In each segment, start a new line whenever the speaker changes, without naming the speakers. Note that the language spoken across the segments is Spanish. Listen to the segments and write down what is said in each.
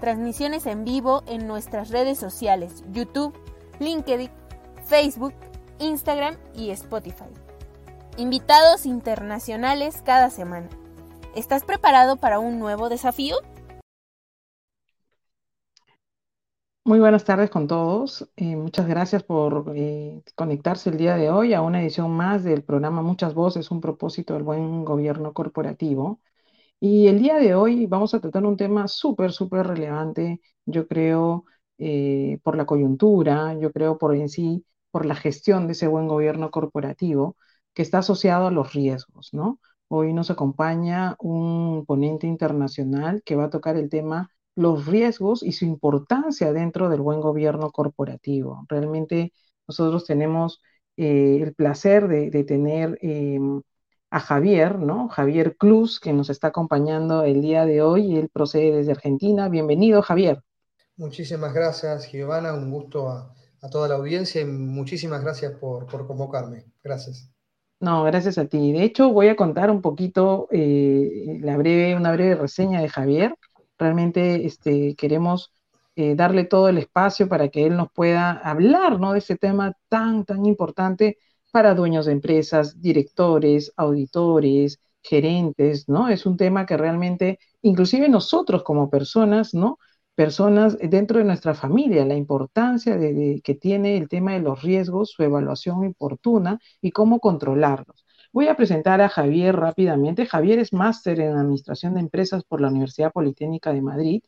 transmisiones en vivo en nuestras redes sociales, YouTube, LinkedIn, Facebook, Instagram y Spotify. Invitados internacionales cada semana. ¿Estás preparado para un nuevo desafío?
Muy buenas tardes con todos. Eh, muchas gracias por eh, conectarse el día de hoy a una edición más del programa Muchas Voces, un propósito del buen gobierno corporativo. Y el día de hoy vamos a tratar un tema súper, súper relevante, yo creo, eh, por la coyuntura, yo creo por en sí, por la gestión de ese buen gobierno corporativo que está asociado a los riesgos, ¿no? Hoy nos acompaña un ponente internacional que va a tocar el tema los riesgos y su importancia dentro del buen gobierno corporativo. Realmente nosotros tenemos eh, el placer de, tener em, a Javier, ¿no? Javier Cruz, que nos está acompañando el día de hoy. Él procede desde Argentina. Bienvenido, Javier.
Muchísimas gracias, Giovanna. Un gusto a, toda la audiencia y muchísimas gracias por, convocarme. Gracias.
No, gracias a ti. De hecho, voy a contar un poquito eh, la breve, una breve reseña de Javier. Realmente este, queremos eh, darle todo el espacio para que él nos pueda hablar ¿no? de ese tema tan, tan importante para dueños de empresas, directores, auditores, gerentes, ¿no? Es un tema que realmente, inclusive nosotros como personas, ¿no? Personas dentro de nuestra familia, la importancia de, que tiene el tema de los riesgos, su evaluación oportuna y cómo controlarlos. Voy a presentar a Javier rápidamente. Javier es máster en Administración de Empresas por la Universidad Politécnica de Madrid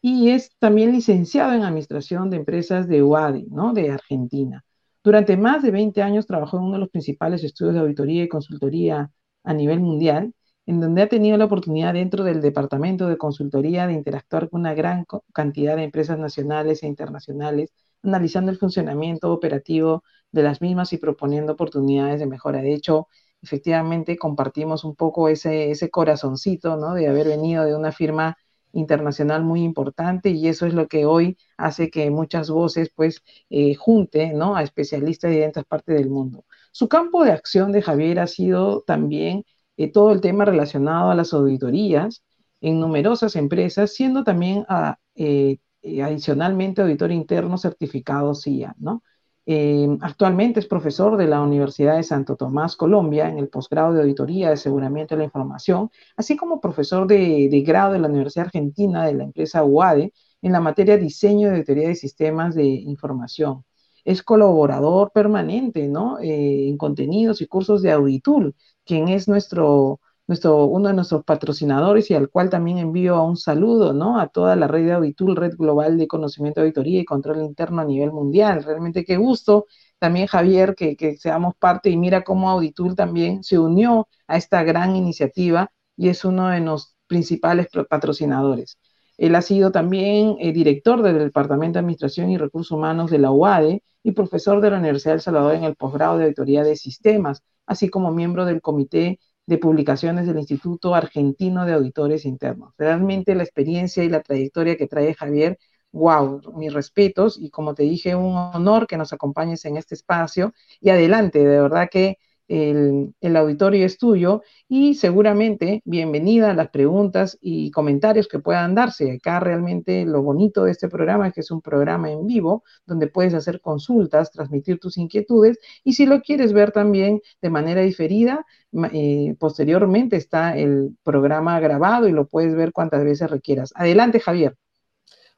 y es también licenciado en Administración de Empresas de UADI, ¿no? De Argentina. Durante más de 20 años trabajó en uno de los principales estudios de auditoría y consultoría a nivel mundial, en donde ha tenido la oportunidad dentro del departamento de consultoría de interactuar con una gran cantidad de empresas nacionales e internacionales, analizando el funcionamiento operativo de las mismas y proponiendo oportunidades de mejora. De hecho, efectivamente compartimos un poco ese, ese corazoncito, ¿no? De haber venido de una firma internacional muy importante y eso es lo que hoy hace que muchas voces pues eh, junte ¿no? a especialistas de distintas partes del mundo. Su campo de acción de Javier ha sido también eh, todo el tema relacionado a las auditorías en numerosas empresas, siendo también a, eh, adicionalmente auditor interno certificado CIA, ¿no? Em, actualmente es profesor de la Universidad de Santo Tomás, Colombia, en el posgrado de Auditoría de Aseguramiento de la Información, así como profesor de, grado de la Universidad Argentina de la empresa UADE en la materia Diseño de Auditoría de Sistemas de Información. Es colaborador permanente. Eh, en contenidos y cursos de Auditul, quien es nuestro nuestro, uno de nuestros patrocinadores y al cual también envío un saludo, ¿no? A toda la red de Auditul, red global de conocimiento de auditoría y control interno a nivel mundial. Realmente qué gusto también, Javier, que, que seamos parte y mira cómo Auditul también se unió a esta gran iniciativa y es uno de los principales patrocinadores. Él ha sido también eh, director del Departamento de Administración y Recursos Humanos de la UADE y profesor de la Universidad del Salvador en el posgrado de Auditoría de Sistemas, así como miembro del Comité de publicaciones del Instituto Argentino de Auditores Internos. Realmente la experiencia y la trayectoria que trae Javier, wow, mis respetos y como te dije, un honor que nos acompañes en este espacio y adelante, de verdad que el, auditorio es tuyo y seguramente bienvenida a las preguntas y comentarios que puedan darse. Acá realmente lo bonito de este programa es que es un programa en vivo donde puedes hacer consultas, transmitir tus inquietudes y si lo quieres ver también de manera diferida, eh, posteriormente está el programa grabado y lo puedes ver cuantas veces requieras. Adelante, Javier.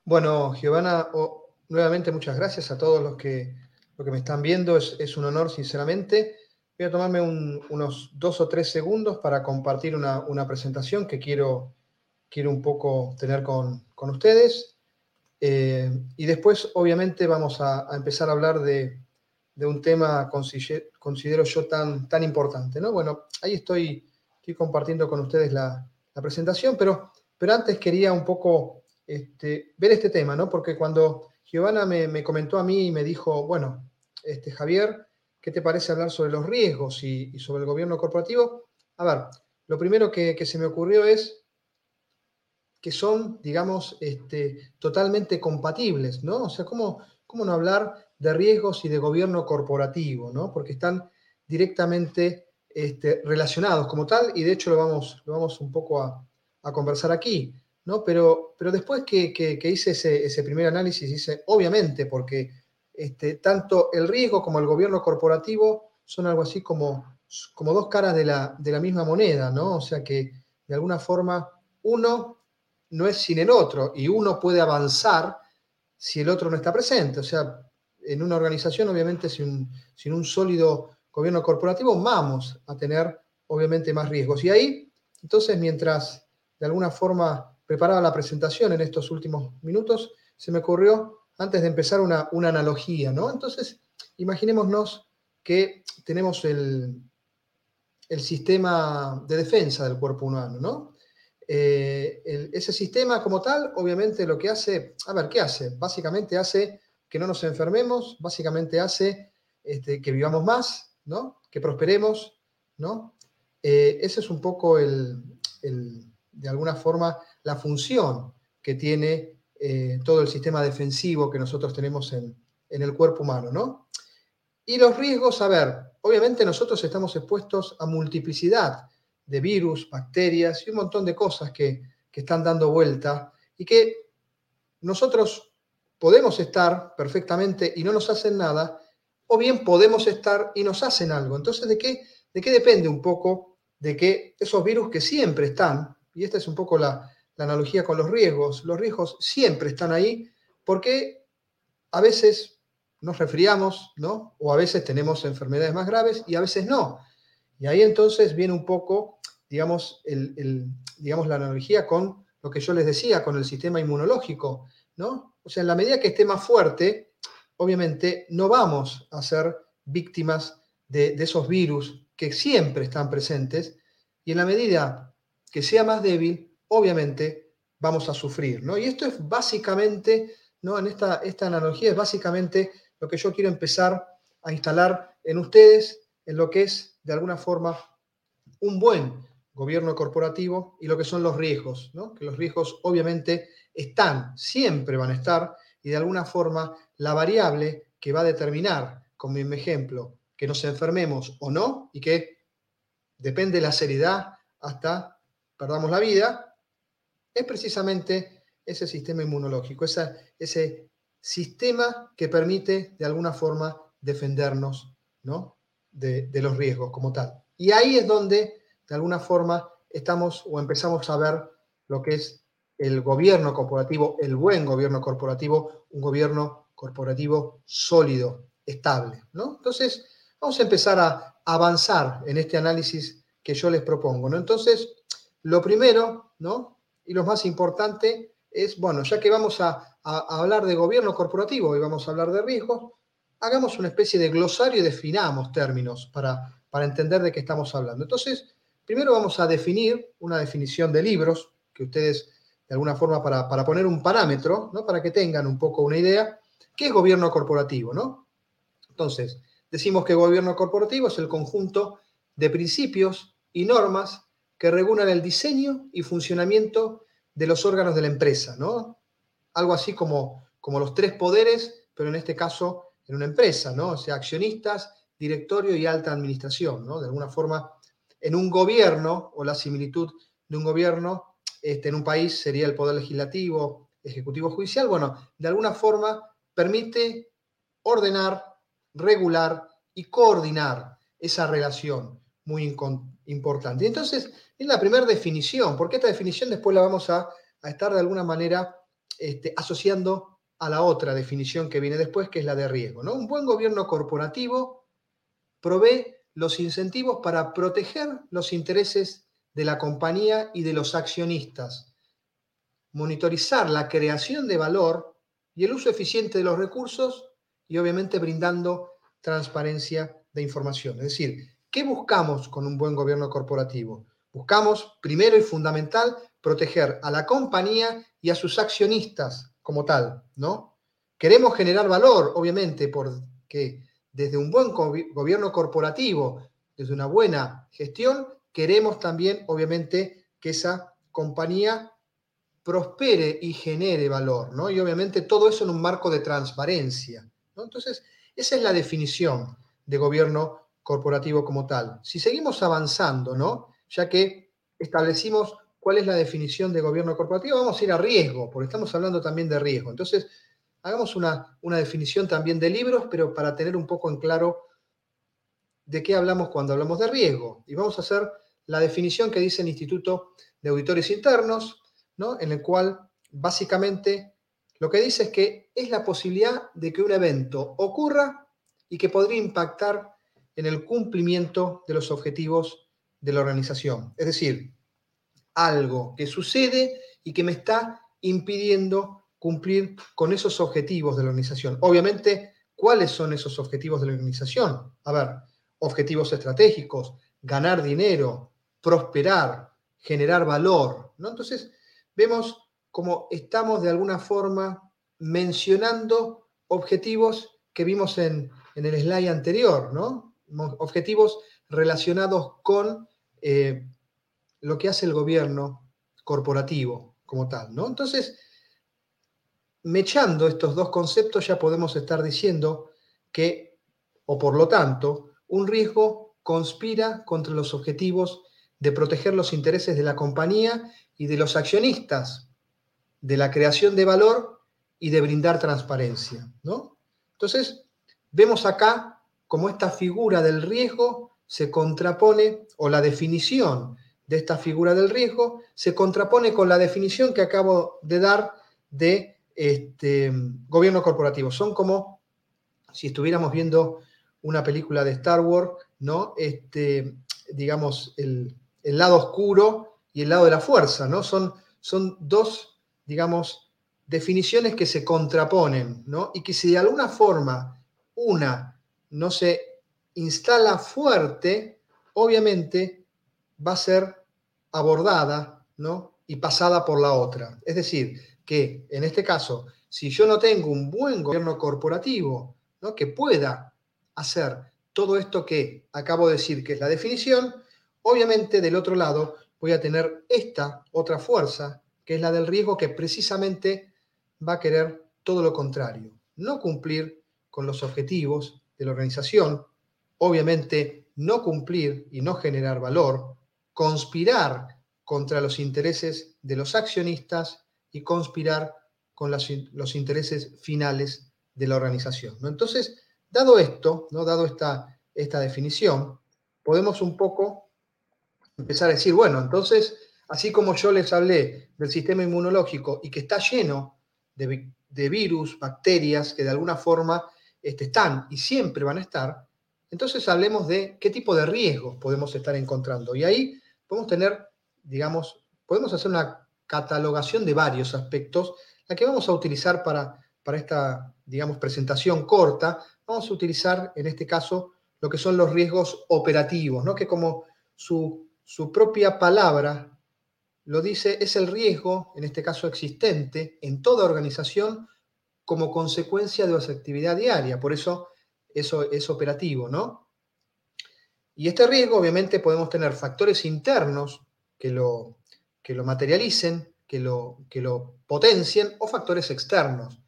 Bueno, Giovanna, nuevamente muchas gracias a todos los que, que me están viendo. Es un honor, sinceramente. Voy a tomarme unos dos o tres segundos para compartir una, presentación que quiero, quiero un poco tener con, ustedes. Eh, y después, obviamente, vamos a, empezar a hablar de, un tema, considero, yo, tan, tan importante. ¿no? Bueno, ahí estoy, estoy compartiendo con ustedes la, presentación, pero, pero antes quería un poco este, ver este tema, ¿no? porque cuando Giovanna me, comentó a mí y me dijo, bueno, este, Javier, ¿qué te parece hablar sobre los riesgos y, sobre el gobierno corporativo? A ver, lo primero que, se me ocurrió es que son, digamos, este, totalmente compatibles, ¿no? O sea, ¿cómo, ¿cómo no hablar de riesgos y de gobierno corporativo, ¿no? Porque están directamente este, relacionados como tal, y de hecho lo vamos, lo vamos un poco a, conversar aquí, ¿no? Pero, pero después que, hice ese, primer análisis, hice, obviamente, porque este, tanto el riesgo como el gobierno corporativo son algo así como, como dos caras de la, de la misma moneda, ¿no? O sea que de alguna forma uno no es sin el otro y uno puede avanzar si el otro no está presente. O sea, en una organización, obviamente, sin sin un sólido gobierno corporativo, vamos a tener obviamente más riesgos. Y ahí, entonces, mientras de alguna forma preparaba la presentación en estos últimos minutos, se me ocurrió, antes de empezar, una, analogía, ¿no? Entonces, imaginémonos que tenemos el, el sistema de defensa del cuerpo humano, ¿no? Eh, ese sistema como tal, obviamente lo que hace, a ver, ¿qué hace? Básicamente hace que no nos enfermemos, básicamente hace este, que vivamos más, que prosperemos, ¿no? Eh, ese es un poco el, de alguna forma, la función que tiene eh, todo el sistema defensivo que nosotros tenemos en, el cuerpo humano, ¿no? Y los riesgos, a ver, obviamente nosotros estamos expuestos a multiplicidad de virus, bacterias y un montón de cosas que, que están dando vuelta y que nosotros podemos estar perfectamente y no nos hacen nada, o bien podemos estar y nos hacen algo. Entonces, ¿de qué, de qué depende un poco de que esos virus que siempre están, y esta es un poco la, analogía con los riesgos, los riesgos siempre están ahí porque a veces nos resfriamos, ¿no? O a veces tenemos enfermedades más graves y a veces no. Y ahí entonces viene un poco, digamos, el, digamos la analogía con lo que yo les decía, con el sistema inmunológico, ¿no? O sea, en la medida que esté más fuerte, obviamente no vamos a ser víctimas de, esos virus que siempre están presentes y en la medida que sea más débil, obviamente vamos a sufrir, ¿no? Y esto es básicamente, ¿no? En esta, esta analogía es básicamente lo que yo quiero empezar a instalar en ustedes, en lo que es, de alguna forma, un buen gobierno corporativo y lo que son los riesgos, ¿no? Que los riesgos obviamente están, siempre van a estar, y de alguna forma la variable que va a determinar, como mi ejemplo, que nos enfermemos o no y que depende de la seriedad hasta perdamos la vida, es precisamente ese sistema inmunológico, ese sistema que permite de alguna forma defendernos ¿no? de, de los riesgos como tal. Y ahí es donde de alguna forma estamos o empezamos a ver lo que es el gobierno corporativo, el buen gobierno corporativo, un gobierno corporativo sólido, estable. ¿no? Entonces, vamos a empezar a avanzar en este análisis que yo les propongo. ¿no? Entonces, lo primero, ¿no? Y lo más importante es, bueno, ya que vamos a, hablar de gobierno corporativo y vamos a hablar de riesgos, hagamos una especie de glosario y definamos términos para, para entender de qué estamos hablando. Entonces, primero vamos a definir una definición de libros que ustedes de alguna forma para, poner un parámetro, ¿no? para que tengan un poco una idea, ¿qué es gobierno corporativo? ¿no? Entonces, decimos que gobierno corporativo es el conjunto de principios y normas que regulan el diseño y funcionamiento de los órganos de la empresa, ¿no? Algo así como, como los tres poderes, pero en este caso en una empresa, ¿no? O sea, accionistas, directorio y alta administración, ¿no? De alguna forma, en un gobierno o la similitud de un gobierno este, en un país sería el poder legislativo, ejecutivo, judicial. Bueno, de alguna forma permite ordenar, regular y coordinar esa relación muy importante. Entonces, es la primera definición, porque esta definición después la vamos a, estar de alguna manera este, asociando a la otra definición que viene después, que es la de riesgo. ¿no? Un buen gobierno corporativo provee los incentivos para proteger los intereses de la compañía y de los accionistas. Monitorizar la creación de valor y el uso eficiente de los recursos y obviamente brindando transparencia de información. Es decir, ¿qué buscamos con un buen gobierno corporativo? Buscamos, primero y fundamental, proteger a la compañía y a sus accionistas como tal, ¿no? Queremos generar valor, obviamente, porque desde un buen gobierno corporativo, desde una buena gestión, queremos también, obviamente, que esa compañía prospere y genere valor, ¿no? Y obviamente todo eso en un marco de transparencia. Entonces, esa es la definición de gobierno corporativo como tal. Si seguimos avanzando, ¿no? Ya que establecimos cuál es la definición de gobierno corporativo, vamos a ir a riesgo, porque estamos hablando también de riesgo. Entonces, hagamos una, una definición también de libros, pero para tener un poco en claro de qué hablamos cuando hablamos de riesgo. Y vamos a hacer la definición que dice el Instituto de Auditores Internos, ¿no? en el cual básicamente lo que dice es que es la posibilidad de que un evento ocurra y que podría impactar en el cumplimiento de los objetivos de la organización. Es decir, algo que sucede y que me está impidiendo cumplir con esos objetivos de la organización. Obviamente, ¿cuáles son esos objetivos de la organización? A ver, objetivos estratégicos, ganar dinero, prosperar, generar valor. ¿no? Entonces, vemos como estamos de alguna forma mencionando objetivos que vimos en, el slide anterior, ¿no? Objetivos relacionados con eh, lo que hace el gobierno corporativo como tal, ¿no? Entonces, mechando estos dos conceptos ya podemos estar diciendo que, o por lo tanto, un riesgo conspira contra los objetivos de proteger los intereses de la compañía y de los accionistas, de la creación de valor y de brindar transparencia, ¿no? Entonces, vemos acá cómo esta figura del riesgo se contrapone, o la definición de esta figura del riesgo, se contrapone con la definición que acabo de dar de este, gobierno corporativo. Son como si estuviéramos viendo una película de Star Wars, ¿no? Este, digamos, el, lado oscuro y el lado de la fuerza, ¿no? Son, son dos, digamos, definiciones que se contraponen, ¿no? Y que si de alguna forma una no se instala fuerte, obviamente va a ser abordada ¿no? y pasada por la otra. Es decir, que en este caso, si yo no tengo un buen gobierno corporativo ¿no? que pueda hacer todo esto que acabo de decir, que es la definición, obviamente del otro lado voy a tener esta otra fuerza, que es la del riesgo, que precisamente va a querer todo lo contrario, no cumplir con los objetivos de la organización, obviamente no cumplir y no generar valor, conspirar contra los intereses de los accionistas y conspirar con los intereses finales de la organización. ¿no? Entonces, dado esto, ¿no? dado esta, esta definición, podemos un poco empezar a decir, bueno, entonces, así como yo les hablé del sistema inmunológico y que está lleno de, virus, bacterias que de alguna forma este, están y siempre van a estar, entonces hablemos de qué tipo de riesgos podemos estar encontrando. Y ahí podemos tener, digamos, podemos hacer una catalogación de varios aspectos, la que vamos a utilizar para, para esta, digamos, presentación corta, vamos a utilizar en este caso lo que son los riesgos operativos, ¿no? que como su, su propia palabra lo dice, es el riesgo, en este caso existente, en toda organización como consecuencia de su actividad diaria. Por eso eso es operativo, ¿no? Y este riesgo, obviamente, podemos tener factores internos que lo, que lo materialicen, que lo, que lo potencien, o factores externos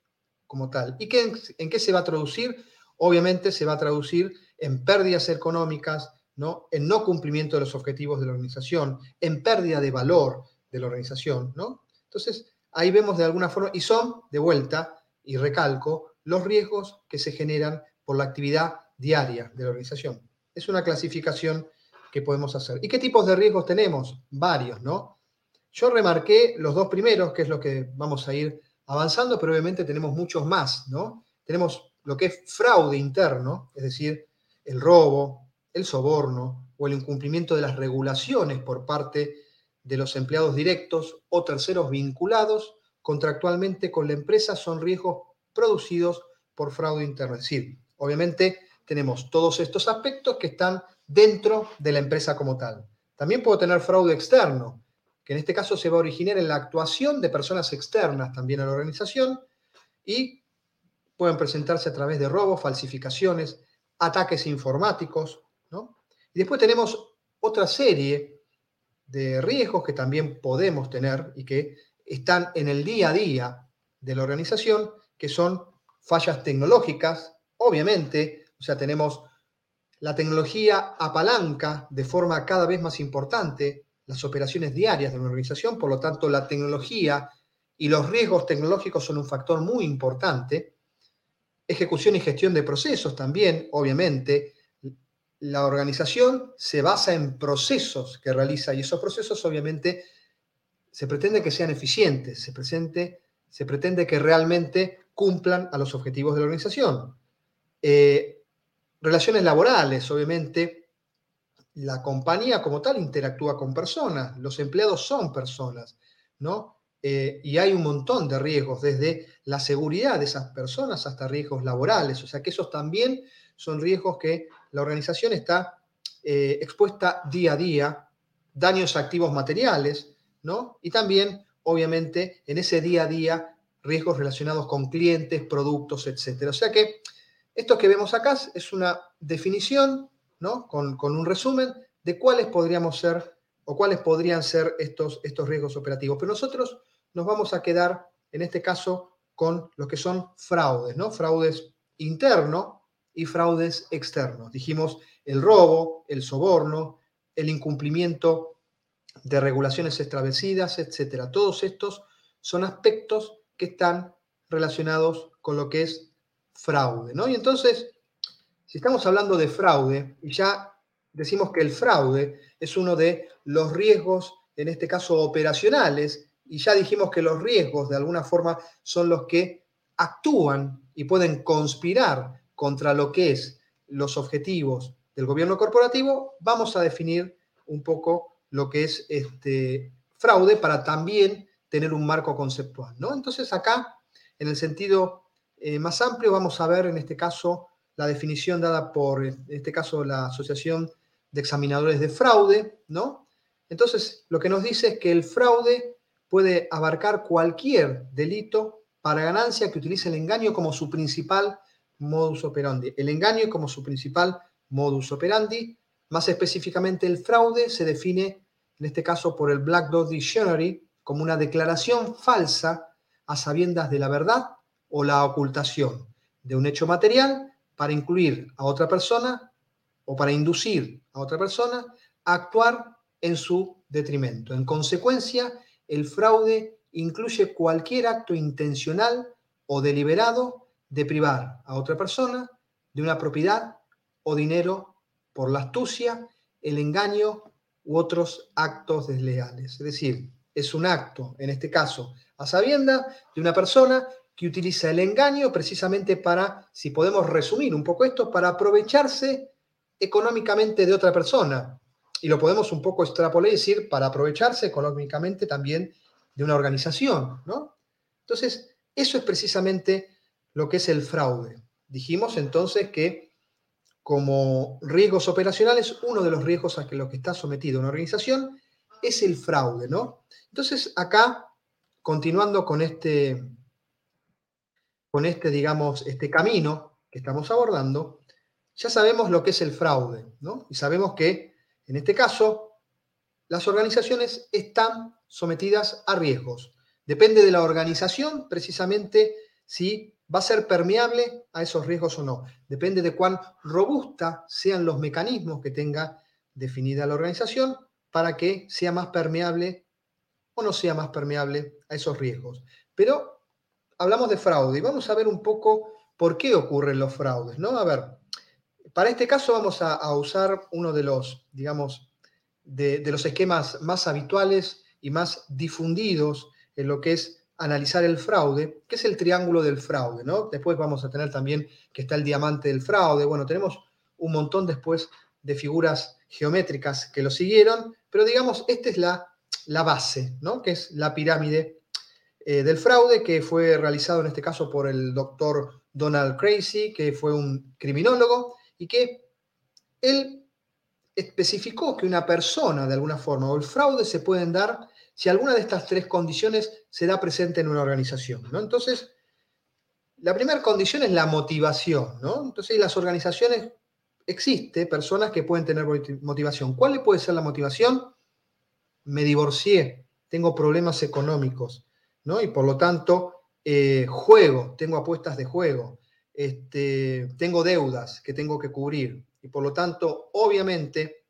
como tal. ¿Y en qué se va a traducir? Obviamente se va a traducir en pérdidas económicas, ¿no? en no cumplimiento de los objetivos de la organización, en pérdida de valor de la organización. ¿no? Entonces, ahí vemos de alguna forma, y son, de vuelta, y recalco, los riesgos que se generan por la actividad diaria de la organización. Es una clasificación que podemos hacer. ¿Y qué tipos de riesgos tenemos? Varios, ¿no? Yo remarqué los dos primeros, que es lo que vamos a ir avanzando, pero obviamente tenemos muchos más, ¿no? Tenemos lo que es fraude interno, es decir, el robo, el soborno o el incumplimiento de las regulaciones por parte de los empleados directos o terceros vinculados contractualmente con la empresa son riesgos producidos por fraude interno. Es decir, Obviamente tenemos todos estos aspectos que están dentro de la empresa como tal. También puedo tener fraude externo, que en este caso se va a originar en la actuación de personas externas también a la organización y pueden presentarse a través de robos, falsificaciones, ataques informáticos, ¿no? Y después tenemos otra serie de riesgos que también podemos tener y que están en el día a día de la organización, que son fallas tecnológicas, obviamente, o sea, tenemos la tecnología apalanca de forma cada vez más importante las operaciones diarias de una organización, por lo tanto la tecnología y los riesgos tecnológicos son un factor muy importante. Ejecución y gestión de procesos también, obviamente. La organización se basa en procesos que realiza y esos procesos obviamente se pretende que sean eficientes, se, presente, se pretende que realmente cumplan a los objetivos de la organización. Eh, relaciones laborales, obviamente, la compañía como tal interactúa con personas, los empleados son personas, ¿no? Eh, y hay un montón de riesgos, desde la seguridad de esas personas hasta riesgos laborales, o sea que esos también son riesgos que la organización está eh, expuesta día a día, daños activos materiales, ¿no? Y también, obviamente, en ese día a día, riesgos relacionados con clientes, productos, etc. O sea que esto que vemos acá es una definición, ¿no? Con, un resumen de cuáles podríamos ser o cuáles podrían ser estos, estos riesgos operativos. Pero nosotros nos vamos a quedar, en este caso, con lo que son fraudes, ¿no? Fraudes internos y fraudes externos. Dijimos el robo, el soborno, el incumplimiento de regulaciones establecidas, etcétera. Todos estos son aspectos que están relacionados con lo que es fraude, ¿no? Y entonces, si estamos hablando de fraude, y ya decimos que el fraude es uno de los riesgos, en este caso operacionales, y ya dijimos que los riesgos de alguna forma son los que actúan y pueden conspirar contra lo que es los objetivos del gobierno corporativo, vamos a definir un poco lo que es este fraude para también tener un marco conceptual, ¿no? Entonces acá, en el sentido eh, más amplio, vamos a ver en este caso la definición dada por, en este caso, la Asociación de Examinadores de Fraude, ¿no? Entonces, lo que nos dice es que el fraude puede abarcar cualquier delito para ganancia que utilice el engaño como su principal modus operandi. El engaño como su principal modus operandi. Más específicamente, el fraude se define, en este caso, por el Black Dog Dictionary como una declaración falsa a sabiendas de la verdad o la ocultación de un hecho material para incluir a otra persona o para inducir a otra persona a actuar en su detrimento. En consecuencia, el fraude incluye cualquier acto intencional o deliberado de privar a otra persona de una propiedad o dinero por la astucia, el engaño u otros actos desleales. Es decir, es un acto, en este caso, a sabienda de una persona que utiliza el engaño precisamente para, si podemos resumir un poco esto, para aprovecharse económicamente de otra persona. Y lo podemos un poco extrapolar y decir, para aprovecharse económicamente también de una organización, ¿no? Entonces, eso es precisamente lo que es el fraude. Dijimos entonces que como riesgos operacionales, uno de los riesgos a los que está sometida una organización es el fraude, ¿no? Entonces, acá, continuando con este, con este, digamos, este camino que estamos abordando, ya sabemos lo que es el fraude, ¿no? Y sabemos que, en este caso, las organizaciones están sometidas a riesgos. Depende de la organización, precisamente, si va a ser permeable a esos riesgos o no. Depende de cuán robusta sean los mecanismos que tenga definida la organización para que sea más permeable o no sea más permeable a esos riesgos. Pero hablamos de fraude y vamos a ver un poco por qué ocurren los fraudes, ¿no? A ver, para este caso vamos a, usar uno de los, digamos, de, los esquemas más habituales y más difundidos en lo que es analizar el fraude, que es el triángulo del fraude, ¿no? Después vamos a tener también que está el diamante del fraude, bueno, tenemos un montón después de figuras geométricas que lo siguieron, pero digamos, esta es la, la base, ¿no? Que es la pirámide eh, del fraude que fue realizado en este caso por el doctor Donald Crazy, que fue un criminólogo y que él especificó que una persona de alguna forma o el fraude se pueden dar si alguna de estas tres condiciones se da presente en una organización. ¿no? Entonces, la primera condición es la motivación, ¿no? Entonces, las organizaciones existe personas que pueden tener motivación. ¿Cuál puede ser la motivación? Me divorcié, tengo problemas económicos, ¿no? Y por lo tanto, eh, juego, tengo apuestas de juego, este, tengo deudas que tengo que cubrir. Y por lo tanto, obviamente,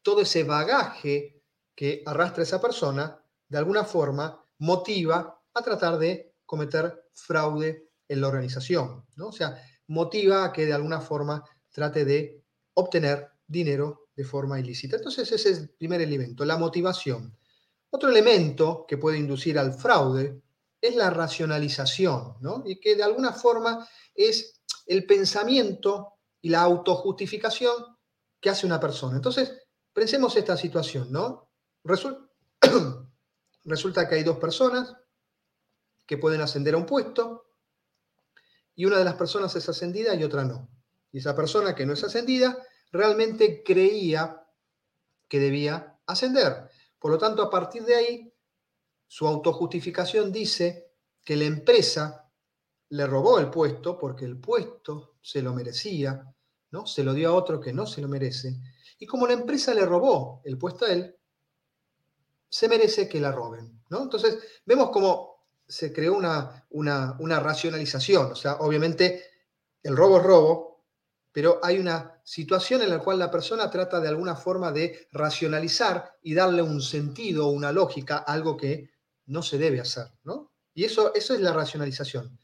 todo ese bagaje que arrastra esa persona, de alguna forma, motiva a tratar de cometer fraude en la organización, ¿no? O sea, motiva a que de alguna forma trate de obtener dinero de forma ilícita. Entonces ese es el primer elemento, la motivación. Otro elemento que puede inducir al fraude es la racionalización, ¿no? Y que de alguna forma es el pensamiento y la autojustificación que hace una persona. Entonces, pensemos esta situación, ¿no? Resulta que hay dos personas que pueden ascender a un puesto y una de las personas es ascendida y otra no. Y esa persona que no es ascendida realmente creía que debía ascender. Por lo tanto, a partir de ahí, su autojustificación dice que la empresa le robó el puesto porque el puesto se lo merecía, ¿no? Se lo dio a otro que no se lo merece. Y como la empresa le robó el puesto a él, se merece que la roben, ¿no? Entonces, vemos cómo se creó una, una, racionalización. O sea, obviamente, el robo es robo, pero hay una situación en la cual la persona trata de alguna forma de racionalizar y darle un sentido, una lógica algo que no se debe hacer, ¿no? Y eso, eso es la racionalización.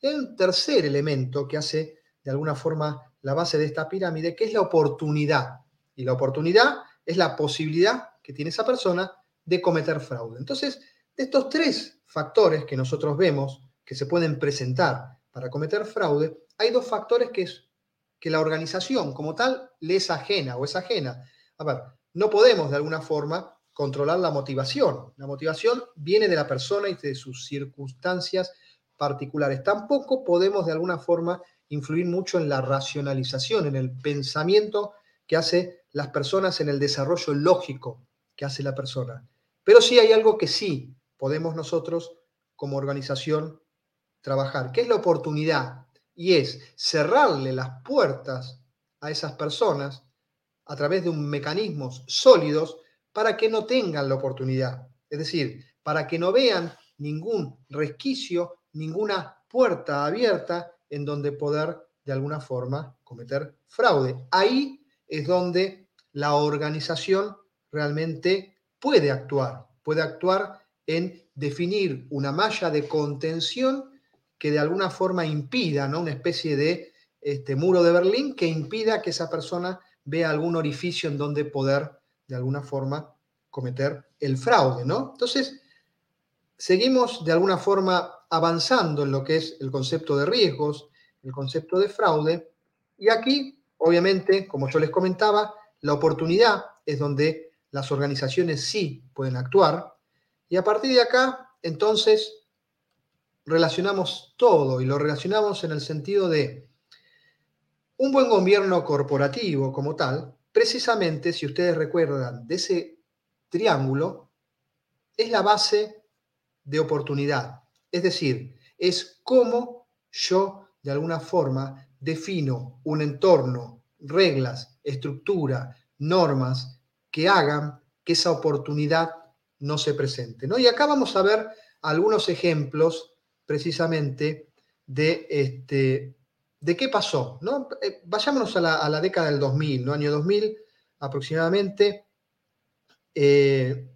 El tercer elemento que hace de alguna forma la base de esta pirámide, que es la oportunidad. Y la oportunidad es la posibilidad que tiene esa persona de cometer fraude. Entonces, de estos tres factores que nosotros vemos que se pueden presentar para cometer fraude, hay dos factores que es que la organización como tal le es ajena o es ajena. A ver, no podemos de alguna forma controlar la motivación. La motivación viene de la persona y de sus circunstancias particulares. Tampoco podemos de alguna forma influir mucho en la racionalización, en el pensamiento que hace las personas, en el desarrollo lógico que hace la persona. Pero sí hay algo que sí podemos nosotros como organización trabajar, que es la oportunidad y es cerrarle las puertas a esas personas a través de un mecanismos sólidos para que no tengan la oportunidad. Es decir, para que no vean ningún resquicio, ninguna puerta abierta en donde poder de alguna forma cometer fraude. Ahí es donde la organización realmente puede actuar, puede actuar en definir una malla de contención que de alguna forma impida, ¿no? Una especie de este, muro de Berlín que impida que esa persona vea algún orificio en donde poder, de alguna forma, cometer el fraude, ¿no? Entonces, seguimos de alguna forma avanzando en lo que es el concepto de riesgos, el concepto de fraude, y aquí, obviamente, como yo les comentaba, la oportunidad es donde las organizaciones sí pueden actuar, y a partir de acá, entonces, relacionamos todo y lo relacionamos en el sentido de un buen gobierno corporativo como tal, precisamente, si ustedes recuerdan, de ese triángulo, es la base de oportunidad. Es decir, es cómo yo, de alguna forma, defino un entorno, reglas, estructura, normas que hagan que esa oportunidad no se presente. ¿no? Y acá vamos a ver algunos ejemplos precisamente de, este, de qué pasó. ¿no? Eh, vayámonos a la, década del 2000, ¿no? año 2000 aproximadamente, eh,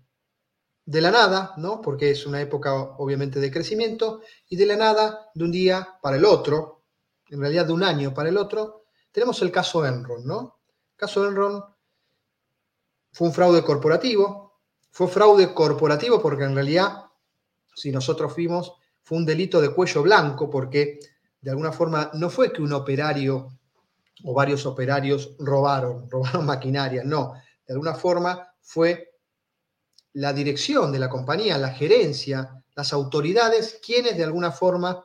de la nada, ¿no? porque es una época obviamente de crecimiento, y de la nada, de un día para el otro, en realidad de un año para el otro, tenemos el caso Enron. ¿no? El caso Enron fue un fraude corporativo, fue fraude corporativo porque en realidad, si nosotros fuimos fue un delito de cuello blanco porque de alguna forma no fue que un operario o varios operarios robaron, robaron maquinaria, no, de alguna forma fue la dirección de la compañía, la gerencia, las autoridades, quienes de alguna forma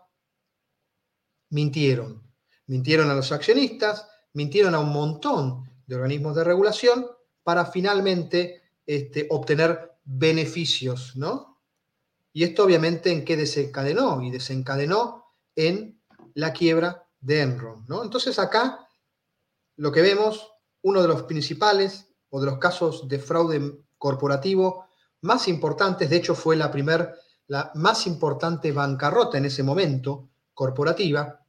mintieron. Mintieron a los accionistas, mintieron a un montón de organismos de regulación para finalmente este, obtener beneficios, ¿no? Y esto obviamente en qué desencadenó? Y desencadenó en la quiebra de Enron. ¿no? Entonces acá lo que vemos, uno de los principales o de los casos de fraude corporativo más importantes, de hecho fue la primera, la más importante bancarrota en ese momento corporativa,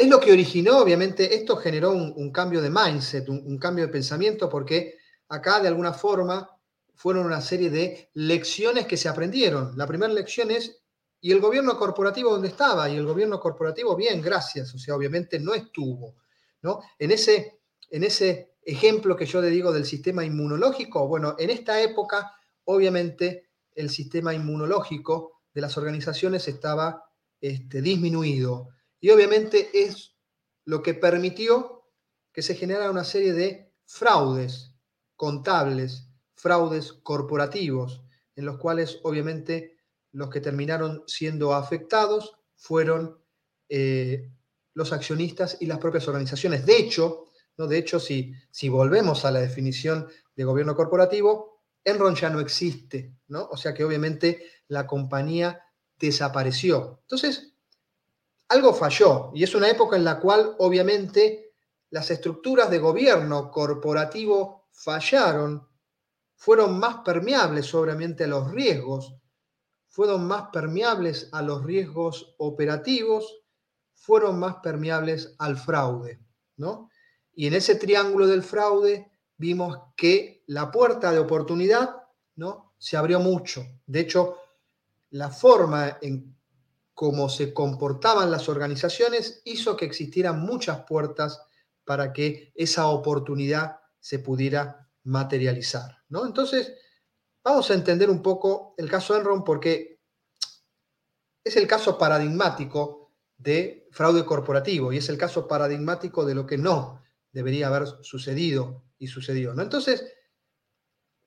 es lo que originó, obviamente, esto generó un, cambio de mindset, un, cambio de pensamiento, porque acá de alguna forma fueron una serie de lecciones que se aprendieron. La primera lección es, ¿y el gobierno corporativo dónde estaba? Y el gobierno corporativo, bien, gracias, o sea, obviamente no estuvo. ¿no? En, ese, en ese ejemplo que yo le digo del sistema inmunológico, bueno, en esta época, obviamente, el sistema inmunológico de las organizaciones estaba este, disminuido y obviamente es lo que permitió que se generara una serie de fraudes contables, fraudes corporativos, en los cuales obviamente los que terminaron siendo afectados fueron eh, los accionistas y las propias organizaciones. De hecho, ¿no? de hecho si, si volvemos a la definición de gobierno corporativo, Enron ya no existe, ¿no? O sea que obviamente la compañía desapareció. Entonces, algo falló y es una época en la cual obviamente las estructuras de gobierno corporativo fallaron, fueron más permeables obviamente a los riesgos, fueron más permeables a los riesgos operativos, fueron más permeables al fraude, ¿no? Y en ese triángulo del fraude vimos que la puerta de oportunidad, ¿no? Se abrió mucho. De hecho, la forma en cómo se comportaban las organizaciones hizo que existieran muchas puertas para que esa oportunidad se pudiera materializar. ¿no? Entonces, vamos a entender un poco el caso Enron porque es el caso paradigmático de fraude corporativo y es el caso paradigmático de lo que no debería haber sucedido y sucedió. ¿no? Entonces,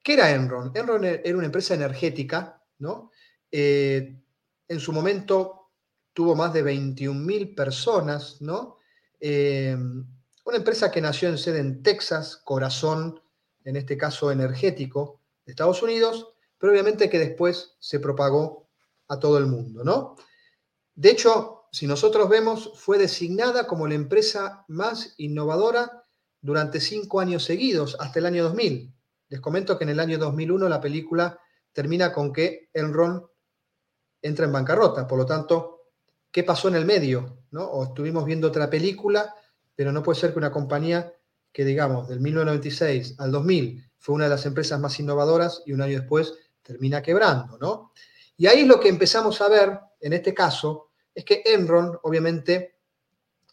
¿qué era Enron? Enron era una empresa energética, ¿no? Eh, en su momento tuvo más de 21.000 personas, ¿no? Eh, una empresa que nació en sede en Texas, corazón, en este caso energético, de Estados Unidos, pero obviamente que después se propagó a todo el mundo, ¿no? De hecho, si nosotros vemos, fue designada como la empresa más innovadora durante cinco años seguidos, hasta el año 2000. Les comento que en el año 2001 la película termina con que Enron entra en bancarrota, por lo tanto, qué pasó en el medio, ¿no? O estuvimos viendo otra película, pero no puede ser que una compañía que, digamos, del 1996 al 2000 fue una de las empresas más innovadoras y un año después termina quebrando, ¿no? Y ahí lo que empezamos a ver, en este caso, es que Enron, obviamente,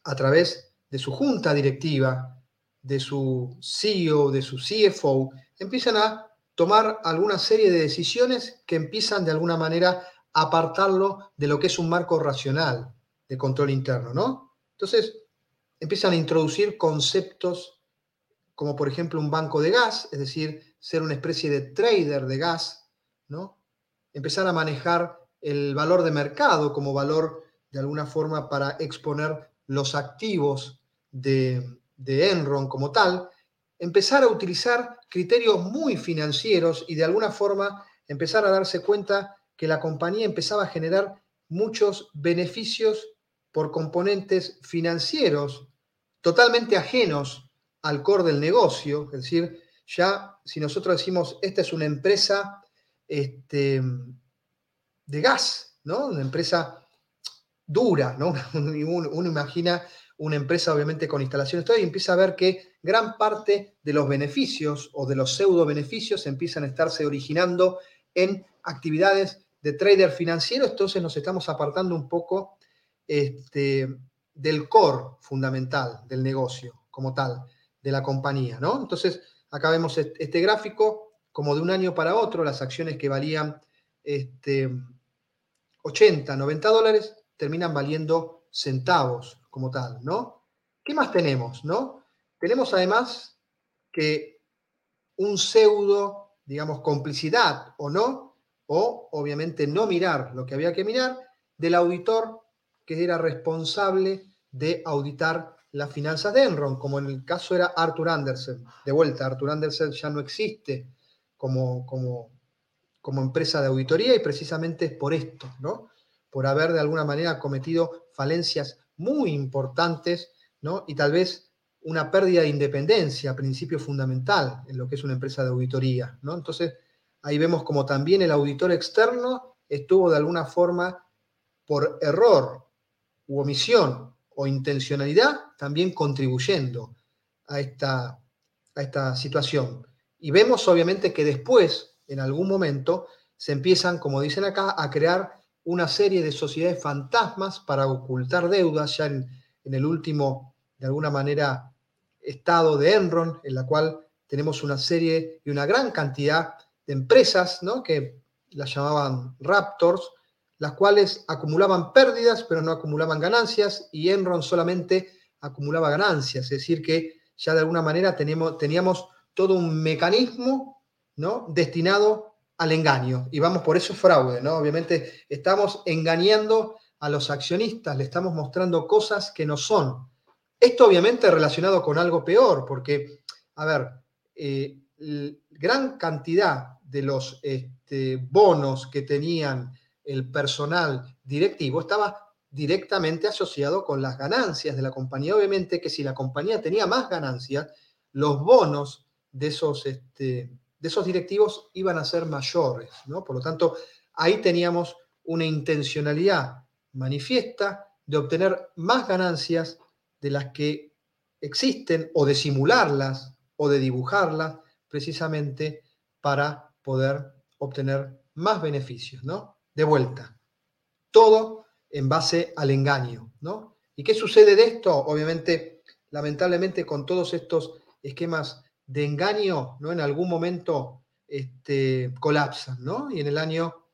a través de su junta directiva, de su CEO, de su CFO, empiezan a tomar alguna serie de decisiones que empiezan de alguna manera apartarlo de lo que es un marco racional de control interno, ¿no? Entonces, empiezan a introducir conceptos como por ejemplo un banco de gas, es decir, ser una especie de trader de gas, ¿no? Empezar a manejar el valor de mercado como valor de alguna forma para exponer los activos de, de Enron como tal, empezar a utilizar criterios muy financieros y de alguna forma empezar a darse cuenta que la compañía empezaba a generar muchos beneficios por componentes financieros totalmente ajenos al core del negocio. Es decir, ya si nosotros decimos, esta es una empresa este, de gas, ¿no? Una empresa dura, ¿no? Uno, imagina una empresa obviamente con instalaciones y empieza a ver que gran parte de los beneficios o de los pseudo beneficios empiezan a estarse originando en actividades de trader financiero, entonces nos estamos apartando un poco este, del core fundamental del negocio como tal, de la compañía, ¿no? Entonces, acá vemos este gráfico, como de un año para otro, las acciones que valían este, 80, 90 dólares, terminan valiendo centavos como tal, ¿no? ¿Qué más tenemos, no? Tenemos además que un pseudo, digamos, complicidad o no, o obviamente no mirar lo que había que mirar, del auditor que era responsable de auditar las finanzas de Enron, como en el caso era Arthur Andersen. De vuelta, Arthur Andersen ya no existe como, como, empresa de auditoría y precisamente es por esto, ¿no? por haber de alguna manera cometido falencias muy importantes, ¿no? Y tal vez una pérdida de independencia, principio fundamental en lo que es una empresa de auditoría, ¿no? Entonces, ahí vemos como también el auditor externo estuvo de alguna forma por error u omisión o intencionalidad también contribuyendo a esta, a esta situación. Y vemos obviamente que después, en algún momento, se empiezan, como dicen acá, a crear una serie de sociedades fantasmas para ocultar deudas, ya en, el último, de alguna manera, estado de Enron, en la cual tenemos una serie y una gran cantidad de empresas, ¿no? que las llamaban Raptors, las cuales acumulaban pérdidas, pero no acumulaban ganancias, y Enron solamente acumulaba ganancias, es decir, que ya de alguna manera teníamos, teníamos todo un mecanismo ¿no? destinado al engaño. Y vamos, por eso fraude, ¿no? Obviamente estamos engañando a los accionistas, le estamos mostrando cosas que no son. Esto obviamente relacionado con algo peor, porque, a ver, eh, gran cantidad de los este, bonos que tenían el personal directivo estaba directamente asociado con las ganancias de la compañía. Obviamente que si la compañía tenía más ganancias, los bonos de esos, este, de esos directivos iban a ser mayores, ¿no? Por lo tanto, ahí teníamos una intencionalidad manifiesta de obtener más ganancias de las que existen o de simularlas o de dibujarlas precisamente para poder obtener más beneficios, ¿no? De vuelta. Todo en base al engaño, ¿no? ¿Y qué sucede de esto? Obviamente, lamentablemente, con todos estos esquemas de engaño, ¿no? En algún momento este, colapsan, ¿no? Y en el año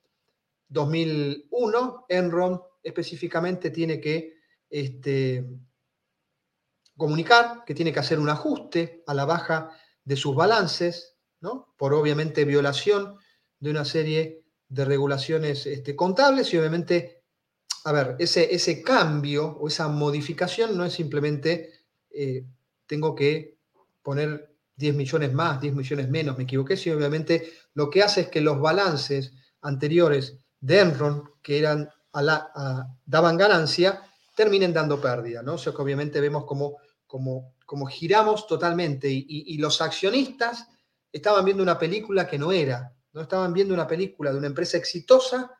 2001, Enron específicamente tiene que este, comunicar que tiene que hacer un ajuste a la baja de sus balances, ¿no? Por obviamente violación de una serie de regulaciones este, contables y obviamente, a ver, ese, ese cambio o esa modificación no es simplemente eh, tengo que poner 10 millones más, 10 millones menos, me equivoqué, si obviamente lo que hace es que los balances anteriores de Enron, que eran a la, daban ganancia, terminen dando pérdida, ¿no? O sea que obviamente vemos como, como, como giramos totalmente y, los accionistas estaban viendo una película que no era, no estaban viendo una película de una empresa exitosa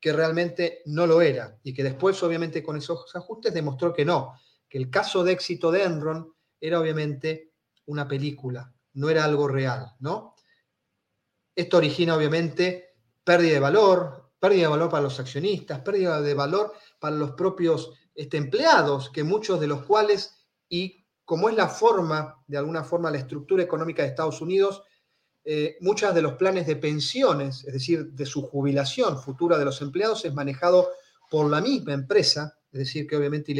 que realmente no lo era y que después obviamente con esos ajustes demostró que no, que el caso de éxito de Enron era obviamente una película, no era algo real, ¿no? Esto origina obviamente pérdida de valor, pérdida de valor para los accionistas, pérdida de valor para los propios este, empleados, que muchos de los cuales, y como es la forma, de alguna forma, la estructura económica de Estados Unidos, eh, muchas de los planes de pensiones, es decir, de su jubilación futura de los empleados, es manejado por la misma empresa, es decir, que obviamente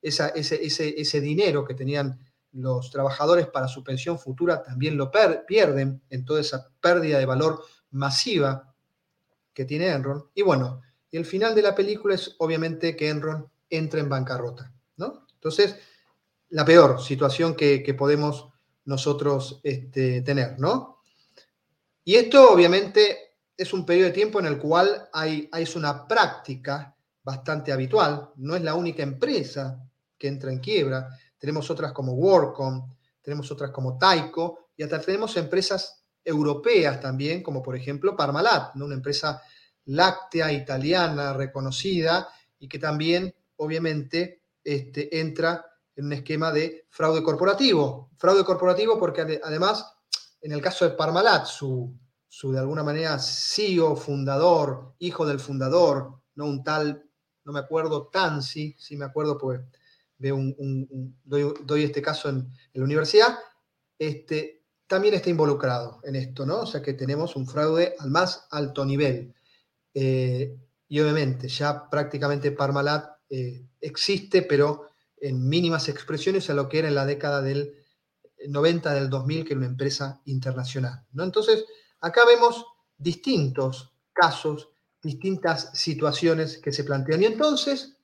ese, ese, ese dinero que tenían los trabajadores para su pensión futura también lo pierden en toda esa pérdida de valor masiva que tiene Enron. Y bueno, el final de la película es obviamente que Enron entra en bancarrota, ¿no? Entonces, la peor situación que, podemos nosotros este, tener, ¿no? Y esto obviamente es un periodo de tiempo en el cual hay, es una práctica bastante habitual, no es la única empresa que entra en quiebra, tenemos otras como WorkCom, tenemos otras como Taiko y hasta tenemos empresas europeas también, como por ejemplo Parmalat, una empresa láctea italiana reconocida y que también obviamente este, entra en un esquema de fraude corporativo. Fraude corporativo porque además, en el caso de Parmalat, su, su de alguna manera CEO, fundador, hijo del fundador, no un tal, no me acuerdo, Tansi, sí me acuerdo, pues veo un, doy, este caso en, la universidad, este, también está involucrado en esto, ¿no? O sea que tenemos un fraude al más alto nivel. Eh, y obviamente ya prácticamente Parmalat eh, existe, pero en mínimas expresiones a lo que era en la década del 90 del 2000, que era una empresa internacional. ¿no? Entonces, acá vemos distintos casos, distintas situaciones que se plantean. Y entonces,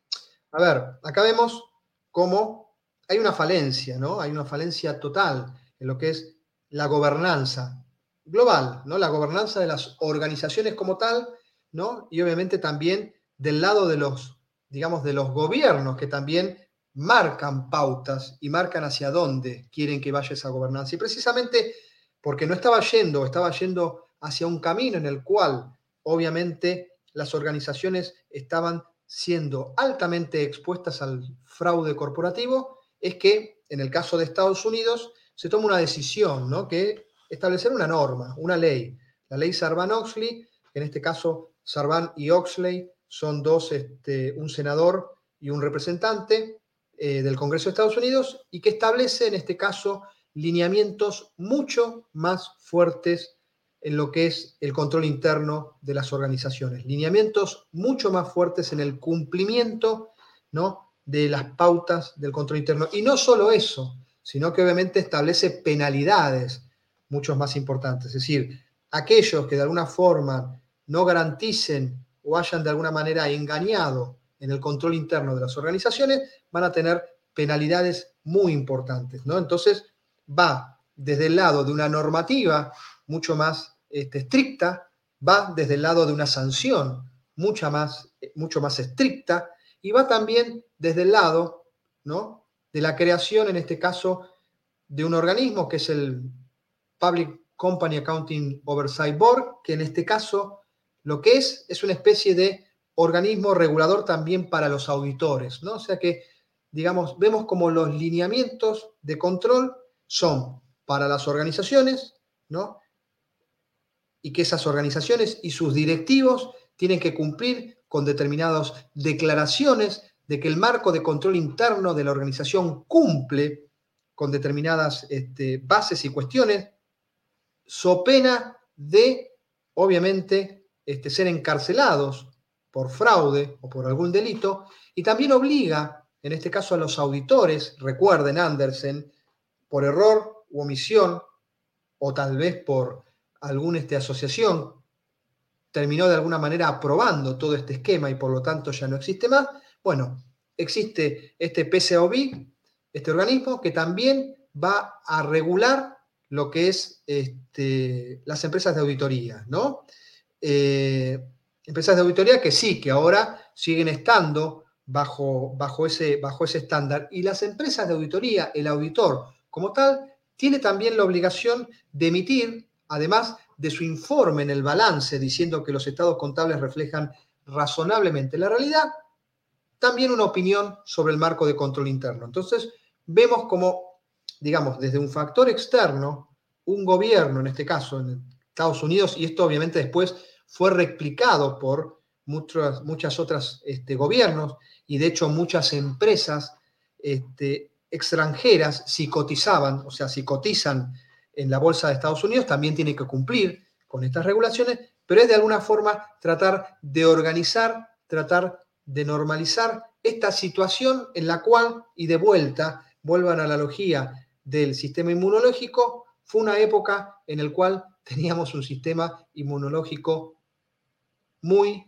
a ver, acá vemos cómo hay una falencia, ¿no? Hay una falencia total en lo que es la gobernanza global, ¿no? La gobernanza de las organizaciones como tal, ¿no? Y obviamente también del lado de los, digamos, de los gobiernos que también marcan pautas y marcan hacia dónde quieren que vaya esa gobernanza. Y precisamente porque no estaba yendo, estaba yendo hacia un camino en el cual obviamente las organizaciones estaban siendo altamente expuestas al fraude corporativo, es que en el caso de Estados Unidos se toma una decisión, ¿no? Que establecer una norma, una ley, la ley Sarban-Oxley, en este caso Sarban y Oxley son dos, este, un senador y un representante eh, del Congreso de Estados Unidos, y que establece en este caso lineamientos mucho más fuertes en lo que es el control interno de las organizaciones, lineamientos mucho más fuertes en el cumplimiento ¿no? de las pautas del control interno. Y no solo eso, sino que obviamente establece penalidades mucho más importantes. Es decir, aquellos que de alguna forma no garanticen o hayan de alguna manera engañado en el control interno de las organizaciones, van a tener penalidades muy importantes. ¿no? Entonces, va desde el lado de una normativa mucho más este, estricta, va desde el lado de una sanción mucha más, mucho más estricta y va también desde el lado ¿no? de la creación, en este caso, de un organismo que es el Public Company Accounting Oversight Board, que en este caso lo que es es una especie de organismo regulador también para los auditores, ¿no? O sea que, digamos, vemos como los lineamientos de control son para las organizaciones, ¿no? Y que esas organizaciones y sus directivos tienen que cumplir con determinadas declaraciones de que el marco de control interno de la organización cumple con determinadas este, bases y cuestiones, so pena de, obviamente, este, ser encarcelados por fraude o por algún delito, y también obliga, en este caso a los auditores, recuerden Andersen, por error u omisión, o tal vez por alguna este, asociación, terminó de alguna manera aprobando todo este esquema y por lo tanto ya no existe más, bueno, existe este PCOB, este organismo, que también va a regular lo que es este, las empresas de auditoría, ¿no? Eh, empresas de auditoría que sí, que ahora siguen estando bajo, bajo, ese, bajo ese estándar. Y las empresas de auditoría, el auditor como tal, tiene también la obligación de emitir, además de su informe en el balance, diciendo que los estados contables reflejan razonablemente la realidad, también una opinión sobre el marco de control interno. Entonces, vemos como, digamos, desde un factor externo, un gobierno, en este caso en Estados Unidos, y esto obviamente después fue replicado por muchas, muchas otras este, gobiernos, y de hecho muchas empresas este, extranjeras, si cotizaban, o sea, si cotizan en la bolsa de Estados Unidos, también tienen que cumplir con estas regulaciones, pero es de alguna forma tratar de organizar, tratar de normalizar esta situación en la cual, y de vuelta, vuelvo a la analogía del sistema inmunológico, fue una época en la cual teníamos un sistema inmunológico muy